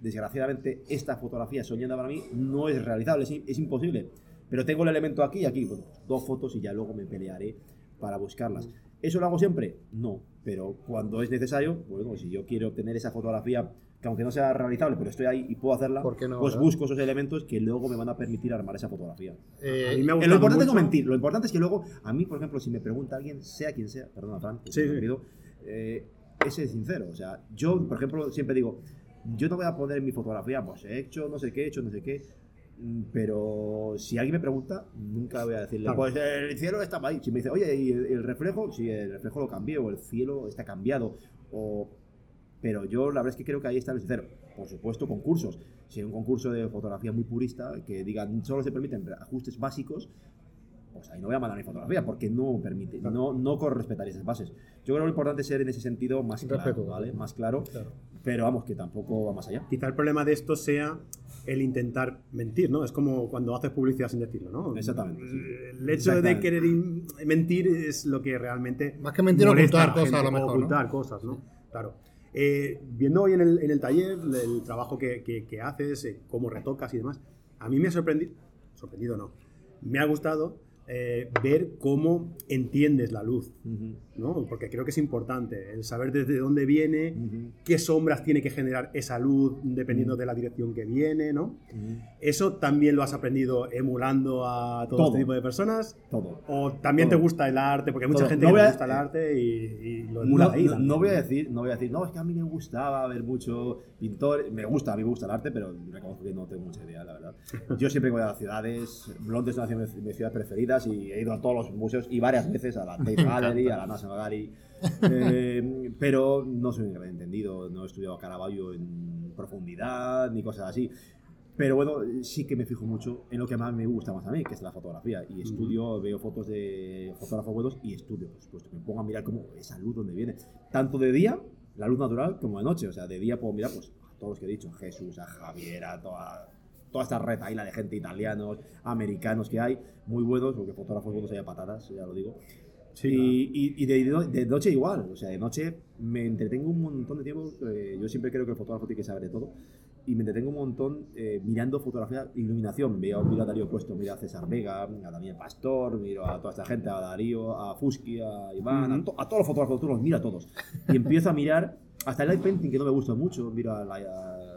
desgraciadamente, esta fotografía soñando para mí no es realizable, es, imposible. Pero tengo el elemento aquí y aquí, bueno, dos fotos y ya luego me pelearé para buscarlas. ¿Eso lo hago siempre? No, pero cuando es necesario, bueno, si yo quiero obtener esa fotografía que aunque no sea realizable, pero estoy ahí y puedo hacerla, pues busco esos elementos que luego me van a permitir armar esa fotografía. Eh, lo importante es no mentir, lo importante es que luego, a mí, por ejemplo, si me pregunta alguien, sea quien sea, perdona, Fran, sí, eh, ese es sincero. O sea, yo, por ejemplo, siempre digo, yo no voy a poner en mi fotografía, pues he hecho no sé qué, he hecho no sé qué, pero si alguien me pregunta, nunca voy a decirle, pues el cielo está ahí. Si me dice, oye, ¿y el, reflejo? Si el reflejo lo cambié, o el cielo está cambiado, o pero yo la verdad es que creo que ahí está el sincero. Por supuesto, concursos. Si hay un concurso de fotografía muy purista que digan solo se permiten ajustes básicos, pues ahí no voy a mandar mi fotografía porque no permite, no, no respetar esas bases. Yo creo que lo importante es ser en ese sentido más claro, ¿vale? Más claro, pero vamos, que tampoco va más allá. Quizá el problema de esto sea el intentar mentir, ¿no? Es como cuando haces publicidad sin decirlo, ¿no? Exactamente. El hecho de querer mentir es lo que realmente. Más que mentir, ocultar cosas a lo mejor. Ocultar cosas, ¿no? Claro. Eh, viendo hoy en el, en el, taller el trabajo que, que, haces, eh, cómo retocas y demás, a mí me ha sorprendido, sorprendido no, me ha gustado eh, ver cómo entiendes la luz, ¿no? Porque creo que es importante el saber desde dónde viene, qué sombras tiene que generar esa luz dependiendo de la dirección que viene, ¿no? ¿Eso también lo has aprendido emulando a todo, este tipo de personas? Todo. ¿O también te gusta el arte? Porque hay mucha gente que le gusta el arte y, lo emula no, ahí. No, voy a decir, no voy a decir, no, es que a mí me gustaba ver mucho pintor, me gusta, a mí me gusta el arte, pero reconozco que no tengo mucha idea, la verdad. Yo siempre voy a las ciudades, Londres es una de mis ciudades preferidas y he ido a todos los museos y varias veces a la Tate Gallery, a la National Gallery, eh, pero no soy un gran entendido, no he estudiado Caravaggio en profundidad ni cosas así. Pero bueno, sí que me fijo mucho en lo que más me gusta más a mí, que es la fotografía. Y estudio, veo fotos de fotógrafos buenos y estudio, por supuesto. Me pongo a mirar cómo esa luz donde viene. Tanto de día, la luz natural, como de noche. O sea, de día puedo mirar pues, a todos los que he dicho, Jesús, a Javier, a toda, toda esta red ahí, la de gente italianos, americanos que hay, muy buenos, porque fotógrafos buenos hay a patadas, ya lo digo. Y, de, noche igual, o sea, de noche me entretengo un montón de tiempo. Eh, yo siempre creo que el fotógrafo tiene que saber de todo. Y me entretengo un montón eh, mirando fotografía, iluminación. Veo, miro a Darío Puesto, miro a César Vega, a Daniel Pastor, miro a toda esta gente, a Darío, a Fusky, a Iván, a, todos los fotógrafos, los miro a todos. Y empiezo a mirar, hasta el light painting, que no me gusta mucho, miro a, a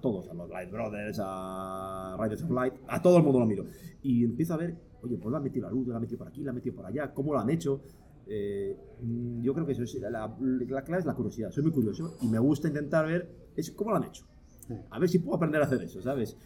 todos, a los Light Brothers, a Riders of Light, a todo el mundo lo miro. Y empiezo a ver, oye, pues la han metido la luz, la han metido por aquí, la han metido por allá, cómo lo han hecho. Eh, yo creo que eso es, la, la, clave es la curiosidad. Soy muy curioso y me gusta intentar ver es cómo lo han hecho. A ver si puedo aprender a hacer eso, ¿sabes?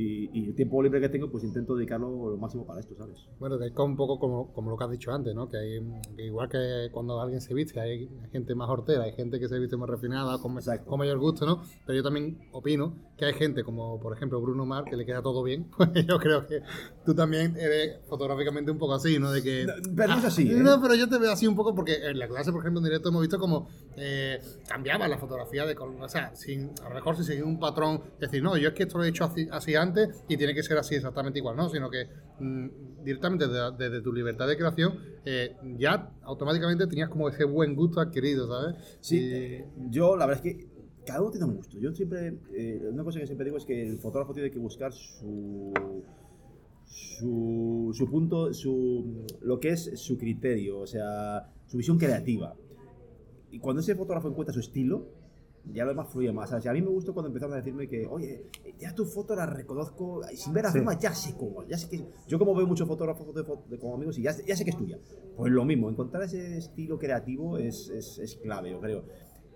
Y, el tiempo libre que tengo, pues intento dedicarlo lo máximo para esto, ¿sabes? Bueno, que es un poco como, como lo que has dicho antes, ¿no? Que, hay, igual que cuando alguien se viste, hay gente más hortera, hay gente que se viste más refinada, con, con mayor gusto, ¿no? Pero yo también opino que hay gente como, por ejemplo, Bruno Mar, que le queda todo bien. Pues yo creo que tú también eres fotográficamente un poco así, ¿no? De que... pero no es así, ¿eh? No, pero yo te veo así un poco porque en la clase, por ejemplo, en directo hemos visto como eh, cambiaba la fotografía de... O sea, sin, a lo mejor si seguir un patrón, decir, no, yo es que esto lo he hecho así, así antes y tiene que ser así exactamente igual, ¿no? Sino que mm, directamente desde, tu libertad de creación eh, ya automáticamente tenías como ese buen gusto adquirido, ¿sabes? Sí, yo la verdad es que cada uno tiene un gusto. Yo siempre, eh, una cosa que siempre digo es que el fotógrafo tiene que buscar su, su, su punto, su, lo que es su criterio, o sea, su visión creativa. Y cuando ese fotógrafo encuentra su estilo, ya lo demás fluye más. a mí me gustó cuando empezaron a decirme que, oye, ya tu foto la reconozco, sin ver a sí. ya sé cómo, ya sé que... Yo como veo muchos fotógrafos de, de, como amigos y ya, ya, sé que es tuya. Pues lo mismo, encontrar ese estilo creativo es, es, es, clave, yo creo.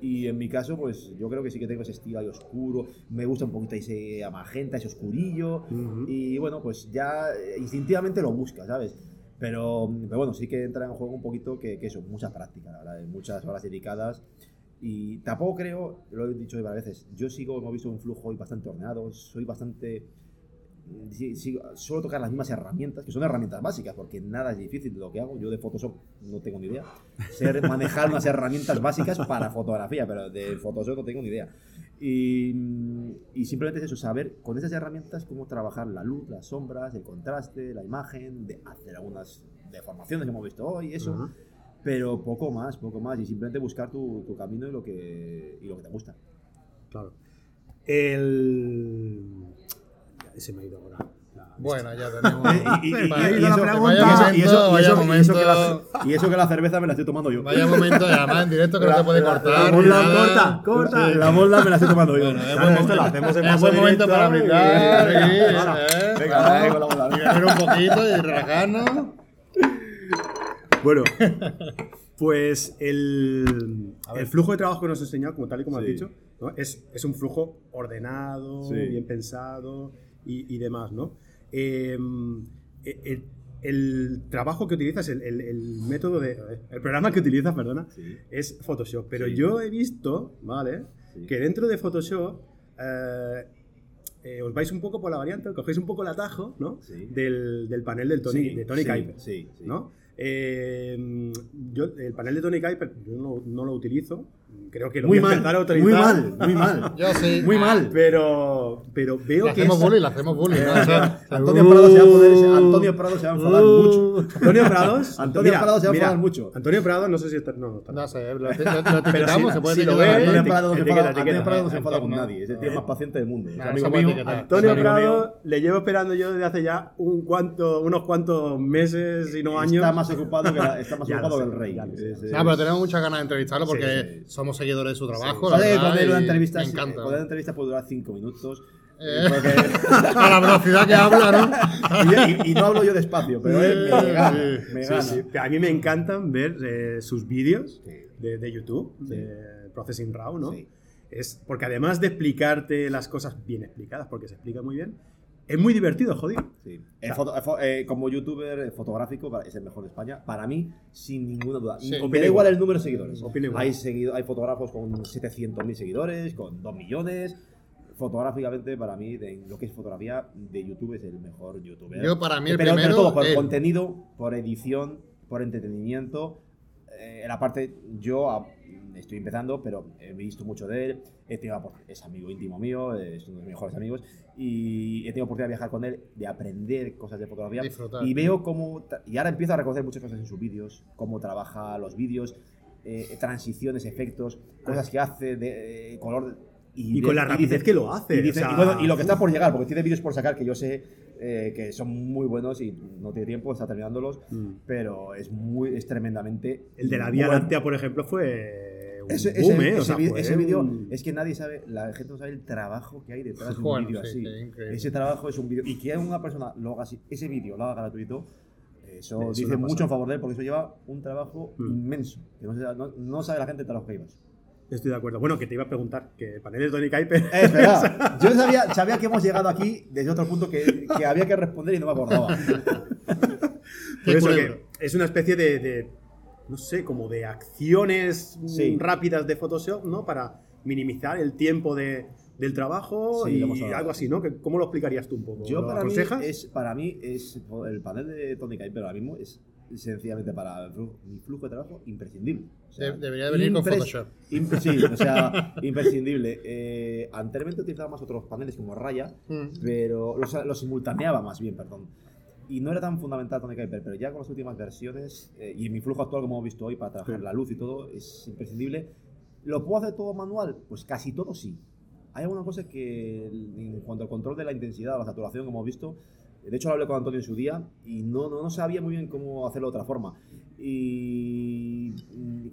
Y en mi caso, pues yo creo que sí que tengo ese estilo ahí oscuro, me gusta un poquito ese magenta, ese oscurillo, y bueno, pues ya instintivamente lo busca, ¿sabes? Pero, pero bueno, sí que entra en juego un poquito que, que eso, mucha práctica, la verdad, muchas horas dedicadas. Y tampoco creo, lo he dicho varias veces, yo sigo, hemos visto un flujo hoy bastante ordenado, soy bastante sí, sí, suelo tocar las mismas herramientas, que son herramientas básicas, porque nada es difícil de lo que hago. Yo de Photoshop no tengo ni idea. Sé manejar unas herramientas básicas para fotografía, pero de Photoshop no tengo ni idea. Y, y, simplemente es eso, saber con esas herramientas cómo trabajar la luz, las sombras, el contraste, la imagen, de hacer algunas deformaciones que hemos visto hoy, eso. Uh -huh. Pero poco más, poco más. Y simplemente buscar tu, tu camino y lo, que, y lo que te gusta. Claro. El se me ha ido ahora. Bueno, ya tenemos. y, y, y, y eso, momento, momento. Que la, y eso que la cerveza me la estoy tomando yo. Vaya momento, además en directo que la, no te puede la, cortar. La bola corta, corta. La bola me la estoy tomando yo. Bueno, es buen momento, lo hacemos en es buen momento para brindar. Venga, venga. Y beber un poquito y relajarnos. Bueno, pues el, el flujo de trabajo que nos has enseñado, como tal y como sí. has dicho, ¿no? es, es un flujo ordenado, sí. bien pensado y, y demás, ¿no? Eh, el, el, trabajo que utilizas, el, el, método de. El programa que utilizas, perdona, sí. es Photoshop. Pero sí. yo he visto, ¿vale? Que dentro de Photoshop. Eh, eh, os vais un poco por la variante, cogéis un poco el atajo, ¿no? Del, del, panel del Tony, de Tony Kuiper, ¿no? Eh, yo, el panel de Tony Kuiper yo no, no, lo utilizo. Creo que lo muy voy mal. Muy mal, muy mal. yo sí. Muy mal. Pero, pero veo le que. Hacemos esa... bullying, le hacemos bullying. ¿no? O sea, Antonio, Prado se va a poder, Antonio Prado se va a enfadar Uh. mucho. Antonio Prados. Antonio mira, Prado se va a enfadar mucho. Antonio Prado, no sé si está. No, no, está. no sé, lo, lo, lo etiquetamos, si- se puede si lo ves, Antonio Prado no se enfada- Antonio. Prado no se enfada con nadie. Es el tío más paciente del mundo. Antonio Prado le llevo esperando yo desde hace ya un cuanto, unos cuantos meses y no años. Está más ocupado que, el rey. No, pero tenemos muchas ganas de entrevistarlo porque somos seguidores de su trabajo. la ¿Sabes que verdad, poner una entrevista, Me encanta. poner una entrevista puede durar 5 minutos. Eh, Porque- a la velocidad que habla, ¿no? y, y- y no hablo yo despacio, pero él me gana. Me Sí, gana. sí. A mí me encantan ver eh, sus vídeos Sí. de, de YouTube, de Processing Raw, ¿no? Sí. Es porque además de explicarte las cosas bien explicadas, porque se explica muy bien, es muy divertido, jodido. Sí. Foto- fo- eh, como youtuber eh, fotográfico es el mejor de España. Para mí, sin ninguna duda. Sí. Me Opina da igual el número de seguidores. Opina igual. Hay, seguido, hay fotógrafos con 700.000 seguidores, con 2 millones. Fotográficamente, para mí, de lo que es fotografía, de YouTube es el mejor youtuber. Yo, para mí, el Pero entre primero, todo, por él. contenido, por edición, por entretenimiento. Eh, en la parte, yo ah, estoy empezando, pero he visto mucho de él. He tenido, es amigo íntimo mío, es uno de mis mejores amigos. Y he tenido oportunidad de viajar con él, de aprender cosas de fotografía. Disfrutar. Y veo cómo. Y ahora empiezo a reconocer muchas cosas en sus vídeos, cómo trabaja los vídeos, eh, transiciones, efectos, cosas que hace, de eh, color. Y de- con la rapidez dice- que lo hace, Y, dice- o sea, y bueno, y lo que está por llegar, porque tiene vídeos por sacar que yo sé eh, que son muy buenos y no tiene tiempo, está terminándolos, Mm. pero es muy es tremendamente. El de la Vía bueno. Láctea, por ejemplo, fue un Ese, boom, ese- ¿eh? O ese sea, vi- fue ese vídeo un- es que nadie sabe, la gente no sabe el trabajo que hay detrás de un vídeo sí, así. Ese trabajo es un vídeo. Y que una persona lo haga así, ese vídeo lo haga gratuito, eso Es dice mucho en favor de él, porque eso lleva un trabajo Mm. inmenso. Que no, se- no- no sabe la gente el trabajo que llevas. Estoy de acuerdo. Bueno, que te iba a preguntar, que el panel de Tony Kuiper... Eh, espera, yo sabía, sabía que hemos llegado aquí desde otro punto que, que había que responder y no me acordaba. Por eso que es una especie de, de, no sé, como de acciones Sí. mm, rápidas de Photoshop, ¿no? Para minimizar el tiempo de, del trabajo Sí, y algo así, ¿no? Que- ¿Cómo lo explicarías tú un poco? Yo ¿Lo para mí, es, para mí es el panel de Tony Kai, pero ahora mismo es sencillamente para mi flujo de trabajo imprescindible. O sea, De- debería de venir con Photoshop. sí, o sea, imprescindible. Eh, anteriormente utilizaba más otros paneles como Raya, Mm. pero los, los simultaneaba más bien, perdón. Y no era tan fundamental Tony Kuiper, pero ya con las últimas versiones eh, y en mi flujo actual, como hemos visto hoy, para trabajar Sí. la luz y todo, es imprescindible. ¿Lo puedo hacer todo manual? Pues casi todo sí. Hay alguna cosa que, en cuanto al control de la intensidad o la saturación, como hemos visto, de hecho lo hablé con Antonio en su día y no, no, no sabía muy bien cómo hacerlo de otra forma. Y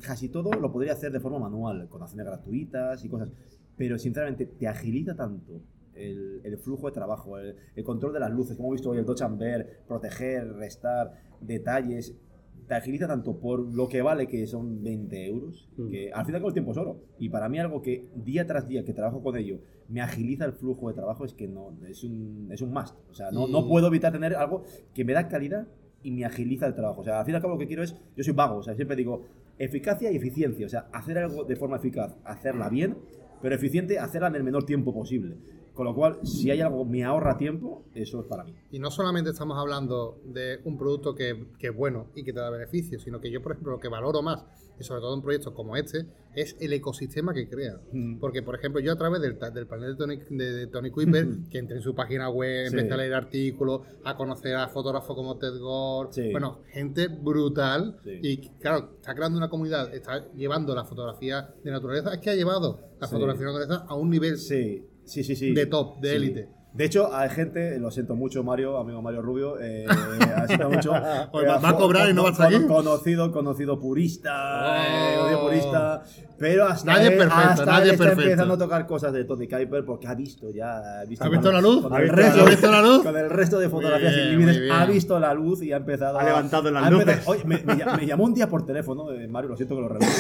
casi todo lo podría hacer de forma manual, con acciones gratuitas y cosas. Pero sinceramente, te agiliza tanto el, el flujo de trabajo, el, el control de las luces, como hemos visto hoy, el and bear, proteger, restar, detalles. Te agiliza tanto por lo que vale, que son 20 euros, Mm. que al final con el tiempo es oro. Y para mí algo que día tras día que trabajo con ello me agiliza el flujo de trabajo es que no es un, es un must. O sea, no, no Y- puedo evitar tener algo que me da calidad y me agiliza el trabajo. O sea, al fin y al cabo lo que quiero es, yo soy vago, o sea, siempre digo eficacia y eficiencia, o sea, hacer algo de forma eficaz, hacerla bien, pero eficiente, hacerla en el menor tiempo posible. Con lo cual, si hay algo que me ahorra tiempo, eso es para mí. Y no solamente estamos hablando de un producto que, que es bueno y que te da beneficios, sino que yo, por ejemplo, lo que valoro más, y sobre todo en proyectos como este, es el ecosistema que crea. Mm. Porque, por ejemplo, yo a través del, panel de Tony, de, de Tony Kuiper, que entré en su página web, Sí. empecé a leer artículos, a conocer a fotógrafos como Ted Gore, Sí. bueno, gente brutal. Sí. Y claro, está creando una comunidad, está llevando la fotografía de naturaleza, es que ha llevado la fotografía de naturaleza a un nivel Sí, sí, sí, sí. de top, de élite. De hecho, hay gente, lo siento mucho, Mario, amigo Mario Rubio, eh, lo mucho. Eh, ¿va- va a cobrar y no va a aquí? Conocido, conocido purista, eh, Oh. purista, pero hasta Nadie él, perfecto, hasta nadie él está perfecto. empezando a tocar cosas de Tony Kuiper porque ha visto ya... Ha visto, ¿Ha visto la luz? Con ¿Ha el, visto- resto, ha visto la luz? Con el resto de fotografías Muy sin bien, límites, bien. ha visto la luz y ha empezado Ha levantado las luces. Oye, me, me me llamó un día por teléfono, eh, Mario, lo siento que lo revelo.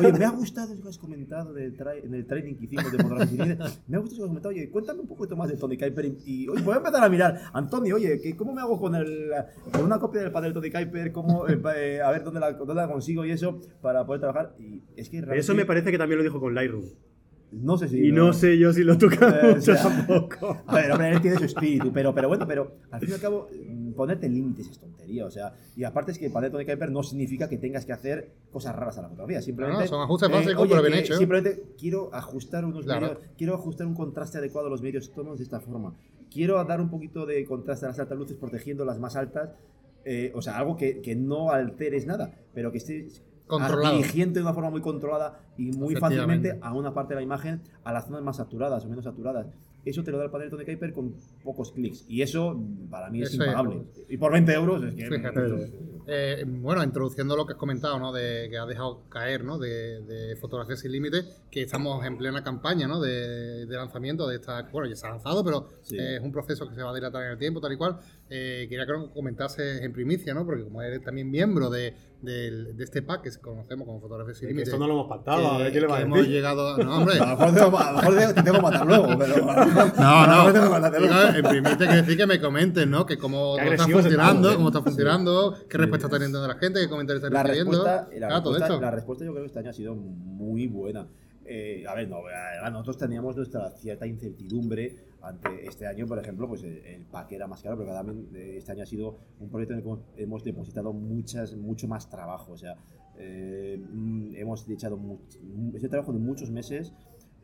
Oye, me ha gustado eso que has comentado del en el training que hicimos de fotografía sin límites. Me ha gustado eso que has comentado. Oye, cuéntame un poquito más de Tony Kuiper. Y, y, oye, voy a empezar a mirar. Antonio, oye, ¿qué- ¿cómo me hago con, el, con una copia del panel de Tony Kuiper? ¿Cómo, eh, eh, a ver dónde la, dónde la consigo y eso para poder trabajar? Y es que Eso me parece que también lo dijo con Lightroom. No sé si. Y no sé yo si lo toca Eh, mucho o sea, tampoco. A ver, hombre, él tiene su espíritu, pero, pero bueno, pero al fin y al cabo, mm, ponerte límites es tontería, o sea, y aparte es que para Tony Kuiper no significa que tengas que hacer cosas raras a la fotografía, simplemente... No, son ajustes eh, básicos, oye, pero bien hechos. Simplemente quiero ajustar unos Claro. medios, quiero ajustar un contraste adecuado a los medios tonos de esta forma, quiero dar un poquito de contraste a las altas luces protegiendo las más altas, eh, o sea, algo que, que no alteres nada, pero que estés dirigiendo de una forma muy controlada y muy fácilmente a una parte de la imagen a las zonas más saturadas o menos saturadas. Eso te lo da el panel de Tony Kuiper con pocos clics. Y eso para mí es Eso es. impagable. Y por 20 euros es que. Fíjate. Eh, bueno, introduciendo lo que has comentado, ¿no? De, que has dejado caer, ¿no? De, de Fotografía sin Límites, que estamos en plena campaña, ¿no? De, de lanzamiento de esta... Bueno, ya se ha lanzado, pero Sí. eh, es un proceso que se va a dilatar en el tiempo, tal y cual. Eh, quería que nos comentases en primicia, ¿no? Porque como eres también miembro de, de este pack que conocemos como Fotografía sin Límites... Esto no lo hemos pactado, a que- qué le va a hemos llegado... a- No, hombre. A lo mejor, tengo- a lo mejor te tengo que matar luego, pero. No, no. tengo que luego. En primicia quiere decir que me comentes, ¿no? Que cómo, cómo está funcionando, ¿eh? cómo está funcionando, qué respuesta está teniendo de la gente, qué comentarios está La recibiendo. respuesta, la, Claro, todo respuesta, esto. la respuesta yo creo que este año ha sido muy buena. Eh, a ver, no, nosotros teníamos nuestra cierta incertidumbre ante este año, por ejemplo, pues el, el pack era más caro, pero también eh, este año ha sido un proyecto en el que hemos, hemos depositado muchas, mucho más trabajo. O sea, eh, mm, hemos echado much- ese trabajo de muchos meses,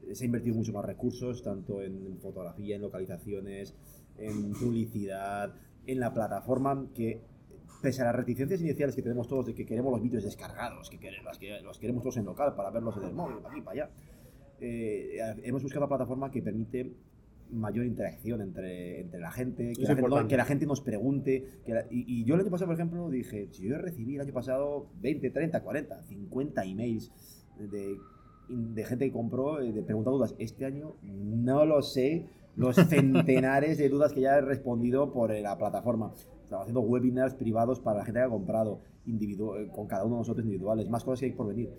eh, se ha invertido mucho más recursos, tanto en fotografía, en localizaciones, en publicidad, en la plataforma que pese a las reticencias iniciales que tenemos todos de que queremos los vídeos descargados, que queremos, que los queremos todos en local para verlos en el móvil, para aquí, para allá, eh, hemos buscado una plataforma que permite mayor interacción entre, entre la gente, que la gente, importante. que la gente nos pregunte. que la- y, y yo el año pasado, por ejemplo, dije, si yo recibí el año pasado 20, 30, 40, 50 emails de, de gente que compró, eh, de preguntando dudas, este año no lo sé, los centenares de dudas que ya he respondido por eh, la plataforma. Estamos haciendo webinars privados para la gente que ha comprado, individu- eh, con cada uno de nosotros individuales, más cosas que hay por venir.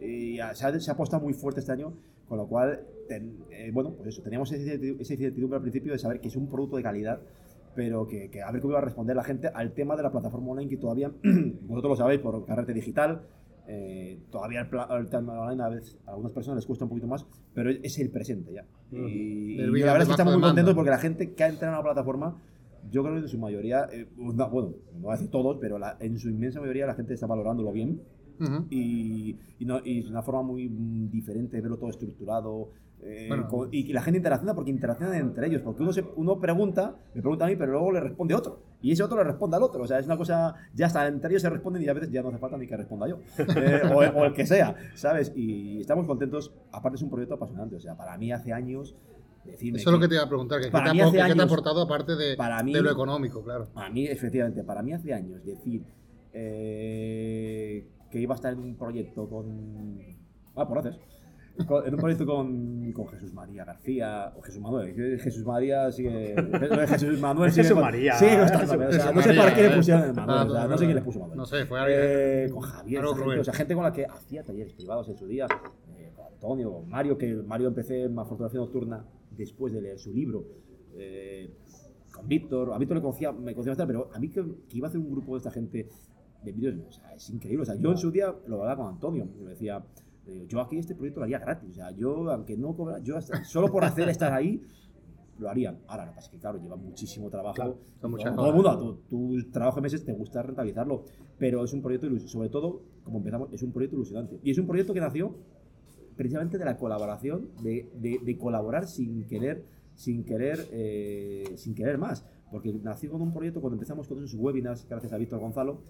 Y ya se, ha, se ha apostado muy fuerte este año, con lo cual, ten- eh, bueno, pues eso, teníamos esa incertidumbre- al principio de saber que es un producto de calidad, pero que, que a ver cómo iba a responder la gente al tema de la plataforma online que todavía, vosotros lo sabéis por carrete digital, eh, todavía el, el tema online a veces a algunas personas les cuesta un poquito más, pero es, el presente ya. Y, Del y vídeo la verdad es que estamos muy contentos porque la gente que ha entrado en la plataforma, yo creo que en su mayoría, eh, no, bueno, no voy a decir todos, pero la- en su inmensa mayoría la gente está valorándolo bien Y, y, no- y es una forma muy diferente de verlo todo estructurado. eh, Bueno. con- y que la gente interacciona porque interaccionan entre ellos. Porque uno, se, uno pregunta, me pregunta a mí, pero luego le responde otro. Y ese otro le responde al otro. O sea, es una cosa, ya está, entre ellos se responden y a veces ya no hace falta ni que responda yo. Eh, o, o el que sea, ¿sabes? Y estamos contentos. Aparte, es un proyecto apasionante. O sea, para mí hace años. Decirme Eso es lo que- te iba a preguntar, que ¿qué Para te, qué te ha aportado aparte de, para mí- de lo económico, claro? A mí, efectivamente, para mí hace años decir eh, que iba a estar en un proyecto con. Ah, por haces. Con- En un proyecto con, con Jesús María García, o Jesús Manuel. Jesús María sigue. Jesús Manuel sigue. Jesús con- María. Sigue constando, Jesús- o sea, no sé María, para qué le ¿eh? pusieron el Manuel. Ah, o sea, no, sé quién le puso Manuel. No sé, fue alguien- Eh, con Javier, gente, o sea, gente con la que hacía talleres privados en su día. eh, con Antonio, con Mario, que Mario empecé en la fotografía nocturna después de leer su libro. Eh, con Víctor. A Víctor le conocía, me conocía bastante, pero a mí que, que iba a hacer un grupo de esta gente o sea, es increíble. O sea, yo en su día lo hablaba con Antonio, me decía, yo aquí este proyecto lo haría gratis. O sea, yo, aunque no cobra, yo hasta- solo por hacer estar ahí, lo harían. Ahora, lo que pasa es que, claro, lleva muchísimo trabajo. Claro, son todo, todo el mundo, tu, tu trabajo de meses te gusta rentabilizarlo, pero es un proyecto ilusionante. Sobre todo, como empezamos, es un proyecto ilusionante. Y es un proyecto que nació precisamente de la colaboración, de, de- de colaborar sin querer, sin querer, eh, sin querer más. Porque nació con un proyecto cuando empezamos con esos webinars, gracias a Víctor Gonzalo,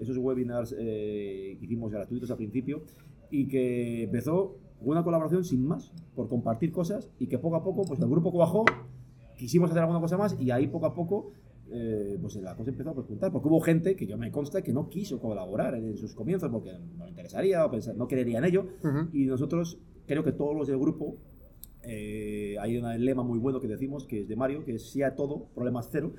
esos webinars eh, que hicimos gratuitos al principio, y que empezó una colaboración sin más, por compartir cosas, y que poco a poco, pues el grupo cuajó, quisimos hacer alguna cosa más, y ahí poco a poco eh, pues la cosa empezó a preguntar, porque hubo gente que yo me consta que no quiso colaborar en sus comienzos porque no le interesaría o pensar- no querería en ello. Y nosotros, creo que todos los del grupo, eh, hay un lema muy bueno que decimos, que es de Mario, que es sí a todo, problemas cero.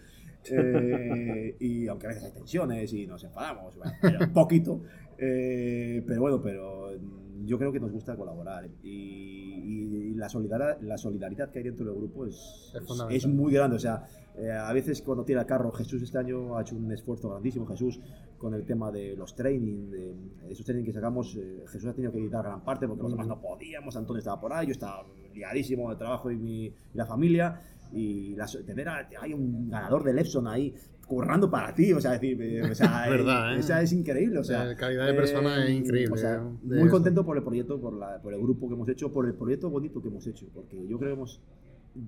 Eh, y aunque a veces hay tensiones y nos enfadamos, bueno, un poquito. eh, pero bueno, pero mm, yo creo que nos gusta colaborar. Y, y la, solidaridad, la solidaridad que hay dentro del grupo es, Es es, muy grande. O sea, eh, a veces cuando tira el carro, Jesús este año ha hecho un esfuerzo grandísimo, Jesús, con el tema de los training, de esos training que sacamos, eh, Jesús ha tenido que editar gran parte porque los demás no podíamos, Antonio estaba por ahí, yo estaba liadísimo de trabajo y, mi, y la familia, y la, tener a, hay un ganador del Epson ahí currando para ti, o sea, decir, eh, o sea, Verdad, ¿eh? o sea, es increíble, o sea, La calidad de persona es increíble, o sea, ¿eh? De muy eso. contento por el proyecto, por, la- por el grupo que hemos hecho, por el proyecto bonito que hemos hecho, porque yo creo que hemos,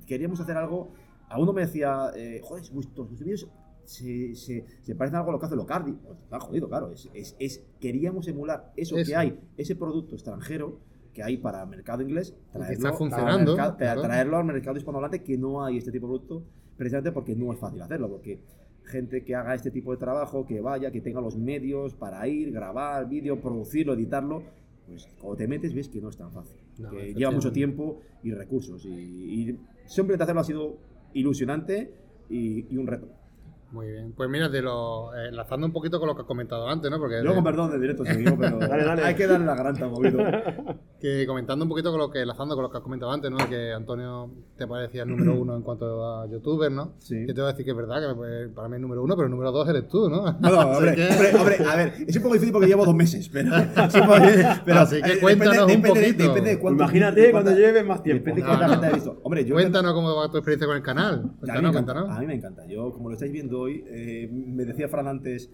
queríamos hacer algo. A uno me decía, eh, joder, vuestros vídeos se, se, se parecen algo a lo que hace Locardi. Pues está jodido, claro. Es, es, es- queríamos emular eso, Eso. que hay, ese producto extranjero que hay para el mercado inglés, que está funcionando, mercado- claro. traerlo al mercado hispanohablante, que no hay este tipo de producto, precisamente porque no es fácil hacerlo, porque gente que haga este tipo de trabajo, que vaya, que tenga los medios para ir, grabar vídeo, producirlo, editarlo, pues cuando te metes ves que no es tan fácil. No, que lleva mucho tiempo y recursos. Y, y simplemente hacerlo ha sido ilusionante y, y un reto. Muy bien. Pues mira, de lo, eh, enlazando un poquito con lo que has comentado antes, ¿no? Porque Yo con perdón de directo seguido, pero Dale, dale. hay que darle la garanta movido. que comentando un poquito con lo que enlazando con lo que has comentado antes, ¿no? Que Antonio te parecía el número uno en cuanto a youtuber, ¿no? Sí. Que te voy a decir que es verdad que pues, para mí es número uno, pero el número dos eres tú, ¿no? No, no, hombre, que- hombre, hombre, a ver, es un poco difícil porque llevo dos meses, pero, pero Así que cuéntanos un depende, poquito. Depende de cuánto- Imagínate de cuando lleves más tiempo. Depende de No, cuánta no. gente ha visto. Hombre, yo Cuéntanos cómo va tu experiencia con el canal. A mí, Cuéntanos, encanta, cuéntanos. a mí me encanta. Yo, como lo estáis viendo hoy, eh, me decía Fran antes,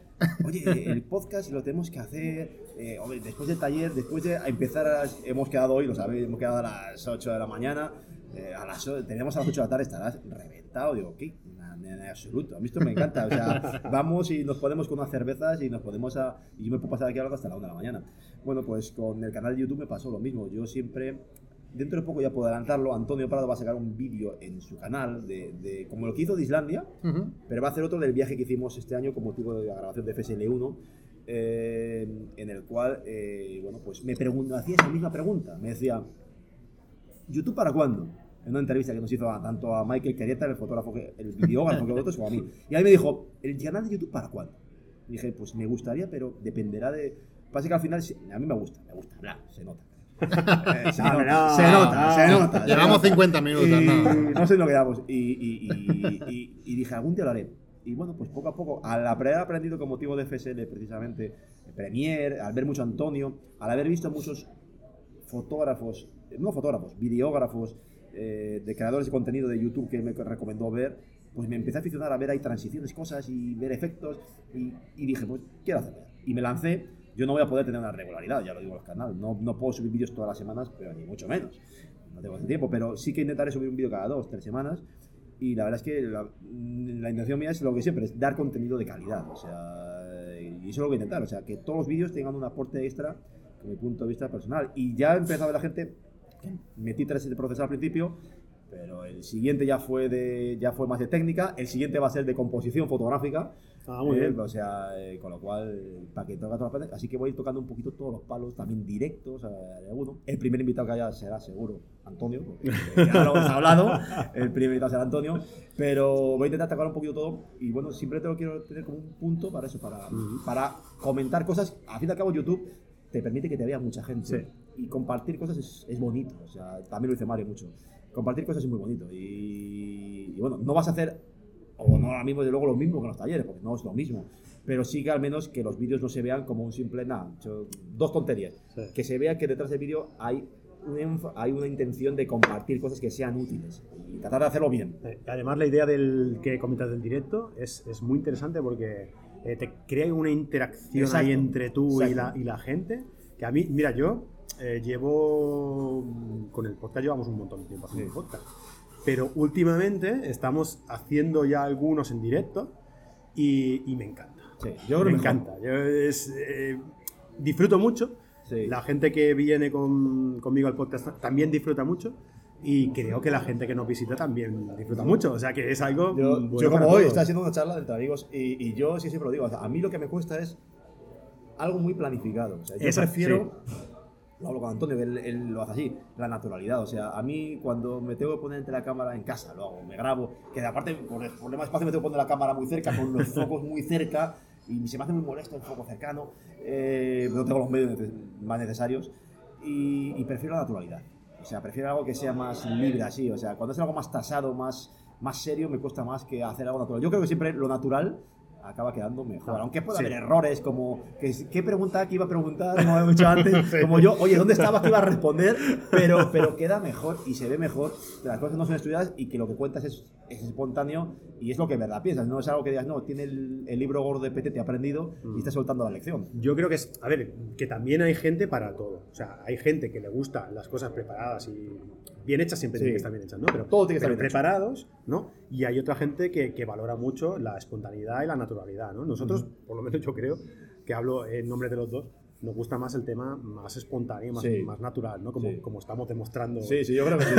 oye, el podcast lo tenemos que hacer, eh, hombre, después del taller, después de empezar, a- hemos quedado hoy, lo sabéis, hemos quedado a las 8 de la mañana, eh, a las, teníamos a las 8 de la tarde, estarás reventado, digo, ¿qué? En absoluto, a mí esto me encanta, o sea, vamos y nos ponemos con unas cervezas y nos podemos a, y yo me puedo pasar aquí hablando hasta la 1 de la mañana. Bueno, pues con el canal de YouTube me pasó lo mismo, yo siempre dentro de poco ya puedo adelantarlo, Antonio Prado va a sacar un vídeo en su canal de, de- como lo que hizo de Islandia, Ujú. pero va a hacer otro del viaje que hicimos este año con motivo de la grabación de FSL1, eh, en el cual, eh, bueno, pues me pregunto, hacía esa misma pregunta, me decía, ¿YouTube para cuándo? En una entrevista que nos hizo a- tanto a Michael Carieta, el fotógrafo, el videógrafo que vosotros, como a mí. Y ahí me dijo, ¿el canal de YouTube para cuándo? Y dije, pues me gustaría, pero dependerá de... Pasa que al final, a mí me gusta, me gusta hablar, se nota. Se, No, nota, no, se nota, no. se nota. Llevamos nota. 50 minutos, Y ¿no? sé lo que damos. Y, y- y- dije, algún día lo haré. Y bueno, pues poco a poco, al haber aprendido con motivo de FSL, precisamente, Premiere, al ver mucho a Antonio, al haber visto muchos fotógrafos, no fotógrafos, videógrafos, eh, de creadores de contenido de YouTube que me recomendó ver, pues me empecé a aficionar a ver ahí transiciones, cosas y ver efectos. Y dije, pues quiero hacerlo. Y me lancé. Yo no voy a poder tener una regularidad, ya lo digo el canal. No, no puedo subir vídeos todas las semanas, pero ni mucho menos. No tengo ese tiempo, pero sí que intentaré subir un vídeo cada dos, tres semanas. Y la verdad es que la, la intención mía es lo que siempre, es dar contenido de calidad. O sea, y eso es lo que intentar. O sea, que todos los vídeos tengan un aporte extra con mi punto de vista personal. Y ya he empezado la gente, metí tres de procesar al principio, pero el siguiente ya fue, de, ya fue más de técnica, el siguiente va a ser de composición fotográfica. Ah, muy Eh, bien. O sea, eh, con lo cual, para que toca todas las partes. Así que voy a ir tocando un poquito todos los palos, también directos a. El primer invitado que haya será seguro Antonio, porque ya lo hemos hablado. El primer invitado será Antonio. Pero voy a intentar tocar un poquito todo. Y bueno, siempre te lo quiero tener como un punto para eso, para, para comentar cosas. Al fin y al cabo, YouTube te permite que te vea mucha gente. Y compartir cosas es, es bonito. O sea, también lo dice Mario mucho. Compartir cosas es muy bonito. Y, y bueno, no vas a hacer o no ahora mismo, de luego lo mismo que los talleres, porque no es lo mismo. Pero sí que al menos que los vídeos no se vean como un simple, nada, dos tonterías. Sí. Que se vea que detrás del vídeo hay, hay una intención de compartir cosas que sean útiles y tratar de hacerlo bien. Eh, Además, la idea del que comentas del directo es, es muy interesante porque eh, te crea una interacción Exacto, ahí entre tú y la, y la gente. Que a mí, mira, yo eh, llevo. Con el podcast llevamos un montón de tiempo haciendo Sí. podcast. Pero últimamente estamos haciendo ya algunos en directo y, y me encanta. Sí, yo creo me mejor. encanta. Yo es, eh, disfruto mucho. Sí. La gente que viene con- conmigo al podcast también disfruta mucho. Y creo que la gente que nos visita también disfruta mucho. O sea que es algo. Yo, bueno yo como hoy, está haciendo una charla entre amigos y, y yo sí siempre lo digo, o sea, a mí lo que me cuesta es algo muy planificado. O sea, yo Esa- prefiero, lo hablo con Antonio, él, él lo hace así, la naturalidad. O sea, a mí cuando me tengo que poner entre la cámara en casa, lo hago, me grabo, que aparte por el problema de espacio me tengo que poner la cámara muy cerca, con los focos muy cerca, y se me hace muy molesto el foco cercano, eh, no tengo los medios más necesarios, y, y prefiero la naturalidad. O sea, prefiero algo que sea más libre así. O sea, cuando es algo más tasado, más, más serio, me cuesta más que hacer algo natural. Yo creo que siempre lo natural acaba quedando mejor. Claro, Aunque pueda sí. haber errores como que, ¿qué pregunta que iba a preguntar? No he dicho antes. Como yo, oye, ¿dónde estaba que iba a responder? Pero, pero queda mejor y se ve mejor. que Las cosas no son estudiadas y que lo que cuentas es, es espontáneo y es lo que en verdad piensas. No es algo que digas, no, tiene el, el libro gordo de PT, te ha aprendido y está soltando la lección. Yo creo que es. A ver, que también hay gente para todo. O sea, hay gente que le gusta las cosas preparadas y bien hechas, siempre Sí. tienen que estar bien hechas, ¿no? Pero, Todo tiene que estar preparados, ¿no? Y hay otra gente que, que valora mucho la espontaneidad y la naturalidad, ¿no? Nosotros, por lo menos yo creo, que hablo en nombre de los dos, nos gusta más el tema más espontáneo, más, Sí. más natural, ¿no? Como, Sí. como estamos demostrando. Sí, sí, yo creo que sí.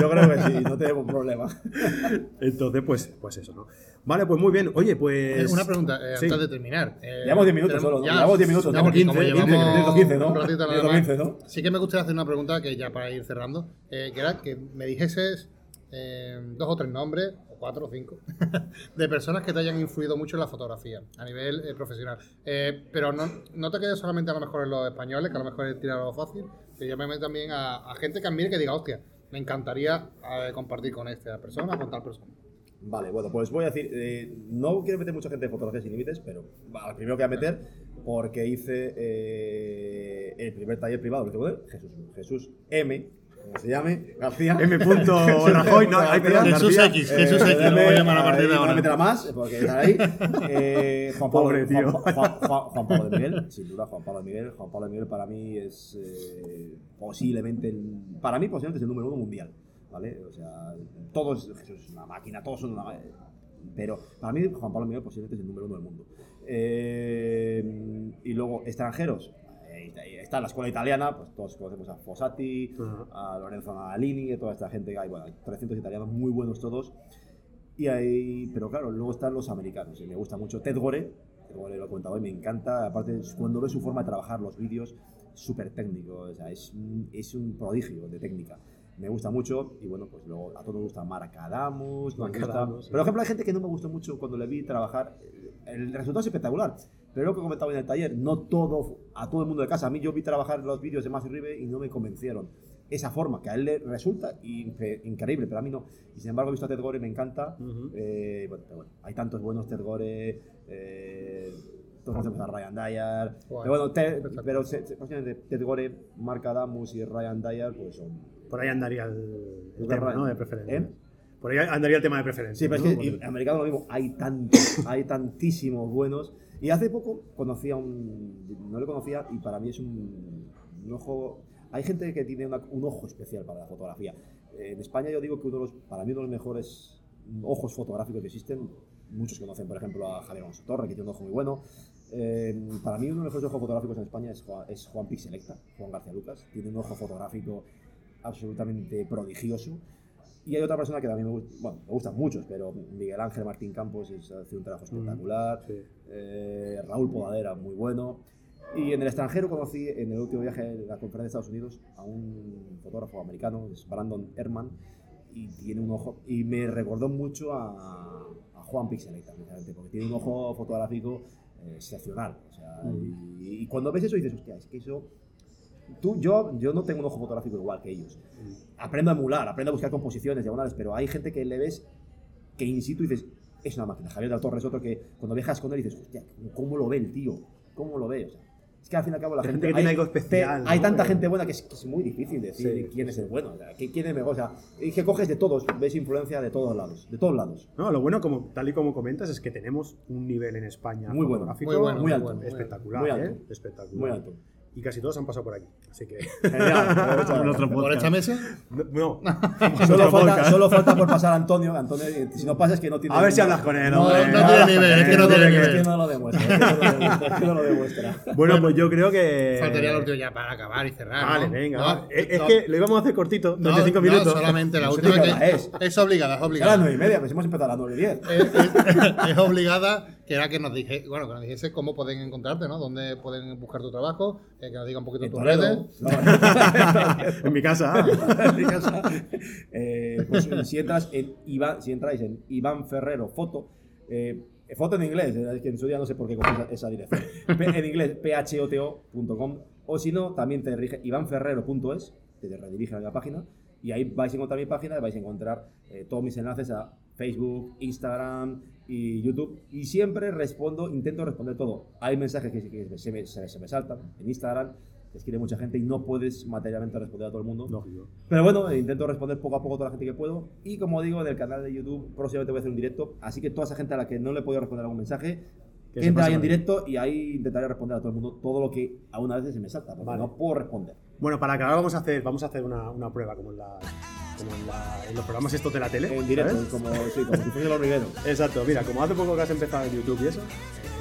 Yo creo que sí, no tenemos problema. Entonces, pues, pues eso, ¿no? Vale, pues muy bien. Oye, pues. Una pregunta, eh, Sí. antes de terminar. Eh, Llevamos 10 minutos solo, ¿no? Llevamos 10 minutos, ya, ¿no? porque 15, como 15, llevamos 15, 15, ¿no? un ratito nada 15, más, 15, ¿no? Sí que me gustaría hacer una pregunta que ya para ir cerrando, eh, que era que me dijeses eh, dos o tres nombres, cuatro o cinco, de personas que te hayan influido mucho en la fotografía a nivel eh, profesional. Eh, pero no, no te quedes solamente a lo mejor en los españoles, que a lo mejor es tirar lo fácil, que llámame también a, gente que admire que diga, hostia, me encantaría compartir con esta persona, con tal persona. Vale, bueno, pues voy a decir, eh, no quiero meter mucha gente de fotografía sin límites, pero al primero que voy a meter, porque hice el primer taller privado, ¿lo tengo? Jesús, Jesús M, como se llame, García. M. Rajoy, no, ay, perdón, Jesús García. X, Jesús X, lo voy a llamar a partir de ahora. a meter a más, porque están ahí. Eh, Juan, Pablo, Pobre tío. Juan, Juan- Juan- Juan Pablo de Miguel, sin duda, Juan Pablo de Miguel. Juan Pablo de Miguel para mí es eh, posiblemente, el, para mí posiblemente es el número uno mundial. ¿Vale? O sea, todos, Jesús es una máquina, todos son una máquina. Pero para mí Juan Pablo de Miguel posiblemente es el número uno del mundo. Eh, y luego, extranjeros. Eh, Está la escuela italiana, pues todos conocemos a Fossati, Ajá. a Lorenzo Nadalini, a toda esta gente hay, bueno, hay 300 italianos muy buenos todos. Y hay, pero claro, luego están los americanos. Y me gusta mucho Ted Gore, Ted Gore lo he comentado hoy, me encanta. Aparte, cuando ves su forma de trabajar los vídeos, súper técnico, o sea, es, es un prodigio de técnica. Me gusta mucho y bueno, pues luego a todos nos gusta Mark Adamus, Mark gusta- Adamus, sí. Por ejemplo, hay gente que no me gustó mucho cuando le vi trabajar. El resultado es espectacular. Pero lo que comentaba en el taller, no todo, a todo el mundo de casa. A mí yo vi trabajar los vídeos de Más Ribe y no me convencieron. Esa forma que a él le resulta incre- increíble, pero a mí no. Y sin embargo, he visto a Ted Gore y me encanta. Ujú. Eh, bueno, pero bueno, hay tantos buenos Ted Gore. Eh, todos conocemos a Ryan Dyer. Guay. Pero bueno, Ted- pero se- se- Ted Gore, Mark Adamus y Ryan Dyer, pues son. Por ahí andaría el, el tema, terreno. ¿no? De preferencia. ¿Eh? Por ahí andaría el tema de preferencia. Sí, pero ¿no? es que y americano lo mismo, hay tantos, hay tantísimos buenos. Y hace poco conocí a un. No le conocía y para mí es un, un ojo. Hay gente que tiene una- un ojo especial para la fotografía. En España yo digo que uno de los, para mí uno de los mejores ojos fotográficos que existen. Muchos conocen, por ejemplo, a Javier Alonso Torre, que tiene un ojo muy bueno. Eh, para mí uno de los mejores ojos fotográficos en España es Juan, es Juan Pixelecta, Juan García Lucas. Tiene un ojo fotográfico absolutamente prodigioso. Y hay otra persona que también me gusta, bueno, me gustan muchos, pero Miguel Ángel Martín Campos es- hace un trabajo espectacular. sí. Eh, Raúl Podadera, muy bueno. Y en el extranjero conocí, en el último viaje a la conferencia de Estados Unidos, a un fotógrafo americano, es Brandon Herman, y tiene un ojo, y me recordó mucho a, a Juan Pixeleta, precisamente, porque tiene un ojo fotográfico eh, excepcional. O sea, y, y cuando ves eso dices, hostia, es que eso... Tú, yo, yo no tengo un ojo fotográfico igual que ellos. Aprendo a emular, aprendo a buscar composiciones, diagonales, pero hay gente que le ves que in situ dices, es una máquina. Javier de la Torre es otro que cuando viajas con él dices, hostia, ¿cómo lo ve el tío? ¿Cómo lo ve? O sea, es que al fin y al cabo la Hay gente. gente que tiene hay, algo especial, te- hay ¿no? tanta Eh, gente buena que es, que es muy difícil decir Sí. quién es el bueno. O sea, quién es mejor. O sea, es que coges de todos, ves influencia de todos lados. De todos lados. No, lo bueno, como, tal y como comentas, es que tenemos un nivel en España Muy bueno, muy bueno, muy alto. espectacular, Muy ¿eh? alto. Espectacular. Muy alto. Y casi todos han pasado por aquí. Así que. Genial. ¿Por esta mesa? No. Solo falta, solo falta por pasar a Antonio. Antonio, si no pasa es que no tiene. A ver si hablas con él, No, hombre. no tiene nivel, es que no tiene nivel. no lo. Es que no lo demuestra. es que no lo demuestra. Bueno, pues yo creo que. Faltaría la última ya para acabar y cerrar. Vale, ¿no? venga. No, va. es es no, que lo íbamos a hacer cortito, no, 35 no, minutos. solamente la No última que es. es obligada, es A las obligada. nueve y media, pues hemos empezado a las nueve y diez. es, es- es obligada que era que nos dije, bueno, que nos dijese cómo pueden encontrarte, ¿no? Dónde pueden buscar tu trabajo, eh, que nos diga un poquito tus redes. No, en mi casa. en mi casa. Eh, pues, si entras en Iván, si entráis en Iván Ferrero Foto, eh, foto en inglés, eh, es que en su día no sé por qué cogí esa, esa dirección. En inglés, photo.com, o si no, también te dirige ivanferrero.es, te redirige a la página, y ahí vais a encontrar mi página y vais a encontrar eh, todos mis enlaces a Facebook, Instagram y YouTube. Y siempre respondo, intento responder todo. Hay mensajes que, que se, me, se- se me saltan en Instagram, te escribe mucha gente y no puedes materialmente responder a todo el mundo. Lógico. Pero bueno, intento responder poco a poco a toda la gente que puedo. Y como digo, en el canal de YouTube próximamente voy a hacer un directo. Así que toda esa gente a la que no le he podido responder algún mensaje, Que entra ahí en directo y ahí intentaré responder a todo el mundo todo lo que a una vez se me salta, porque Vale. no puedo responder. Bueno, para acabar vamos a hacer, vamos a hacer una, una prueba como en, la, como en, la- en los programas estos de la tele. En directo, ¿sabes? como, sí, como si fuese el hormiguero. Exacto, mira, como hace poco que has empezado en YouTube y eso, eh,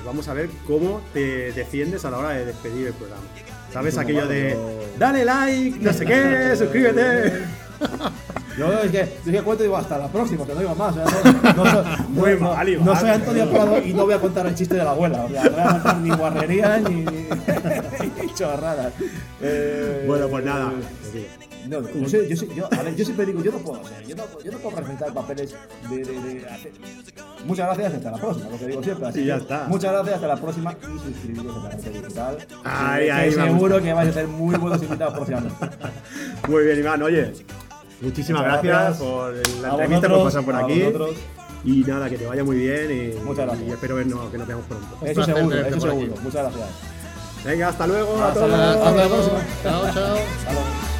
vamos a ver cómo te defiendes a la hora de despedir el programa. ¿Sabes Como aquello de dale like, no sé qué, suscríbete? Yo es que, es que cuento y digo hasta la próxima, que no digo más. o sea, no, no Muy no- mal, soy Antonio Prado y no voy a contar el chiste de la abuela. O sea, no voy a contar ni guarrerías ni, ni chorradas. Eh, Bueno, pues nada. No, no, yo, sé- yo, sé- yo- a ver, yo siempre digo, yo no puedo hacer, yo no, yo no puedo presentar papeles de, de, de hacer- Muchas gracias, hasta la próxima, lo que digo siempre. así Y ya que está. Muchas gracias, hasta la próxima y suscribiros a Canal Digital. Ay, que seguro que vais a ser muy buenos invitados próximamente. Muy bien, Iván, oye. Muchísimas gracias, gracias. por la A entrevista, por pasar por aquí. vosotros. Y nada, que te vaya muy bien y, Muchas gracias. y espero vernos, que nos veamos pronto. Un Eso placer seguro, eso por aquí. seguro. Muchas gracias. Venga, hasta luego a Hasta todos. Hasta luego. Chao, chao. Hasta luego.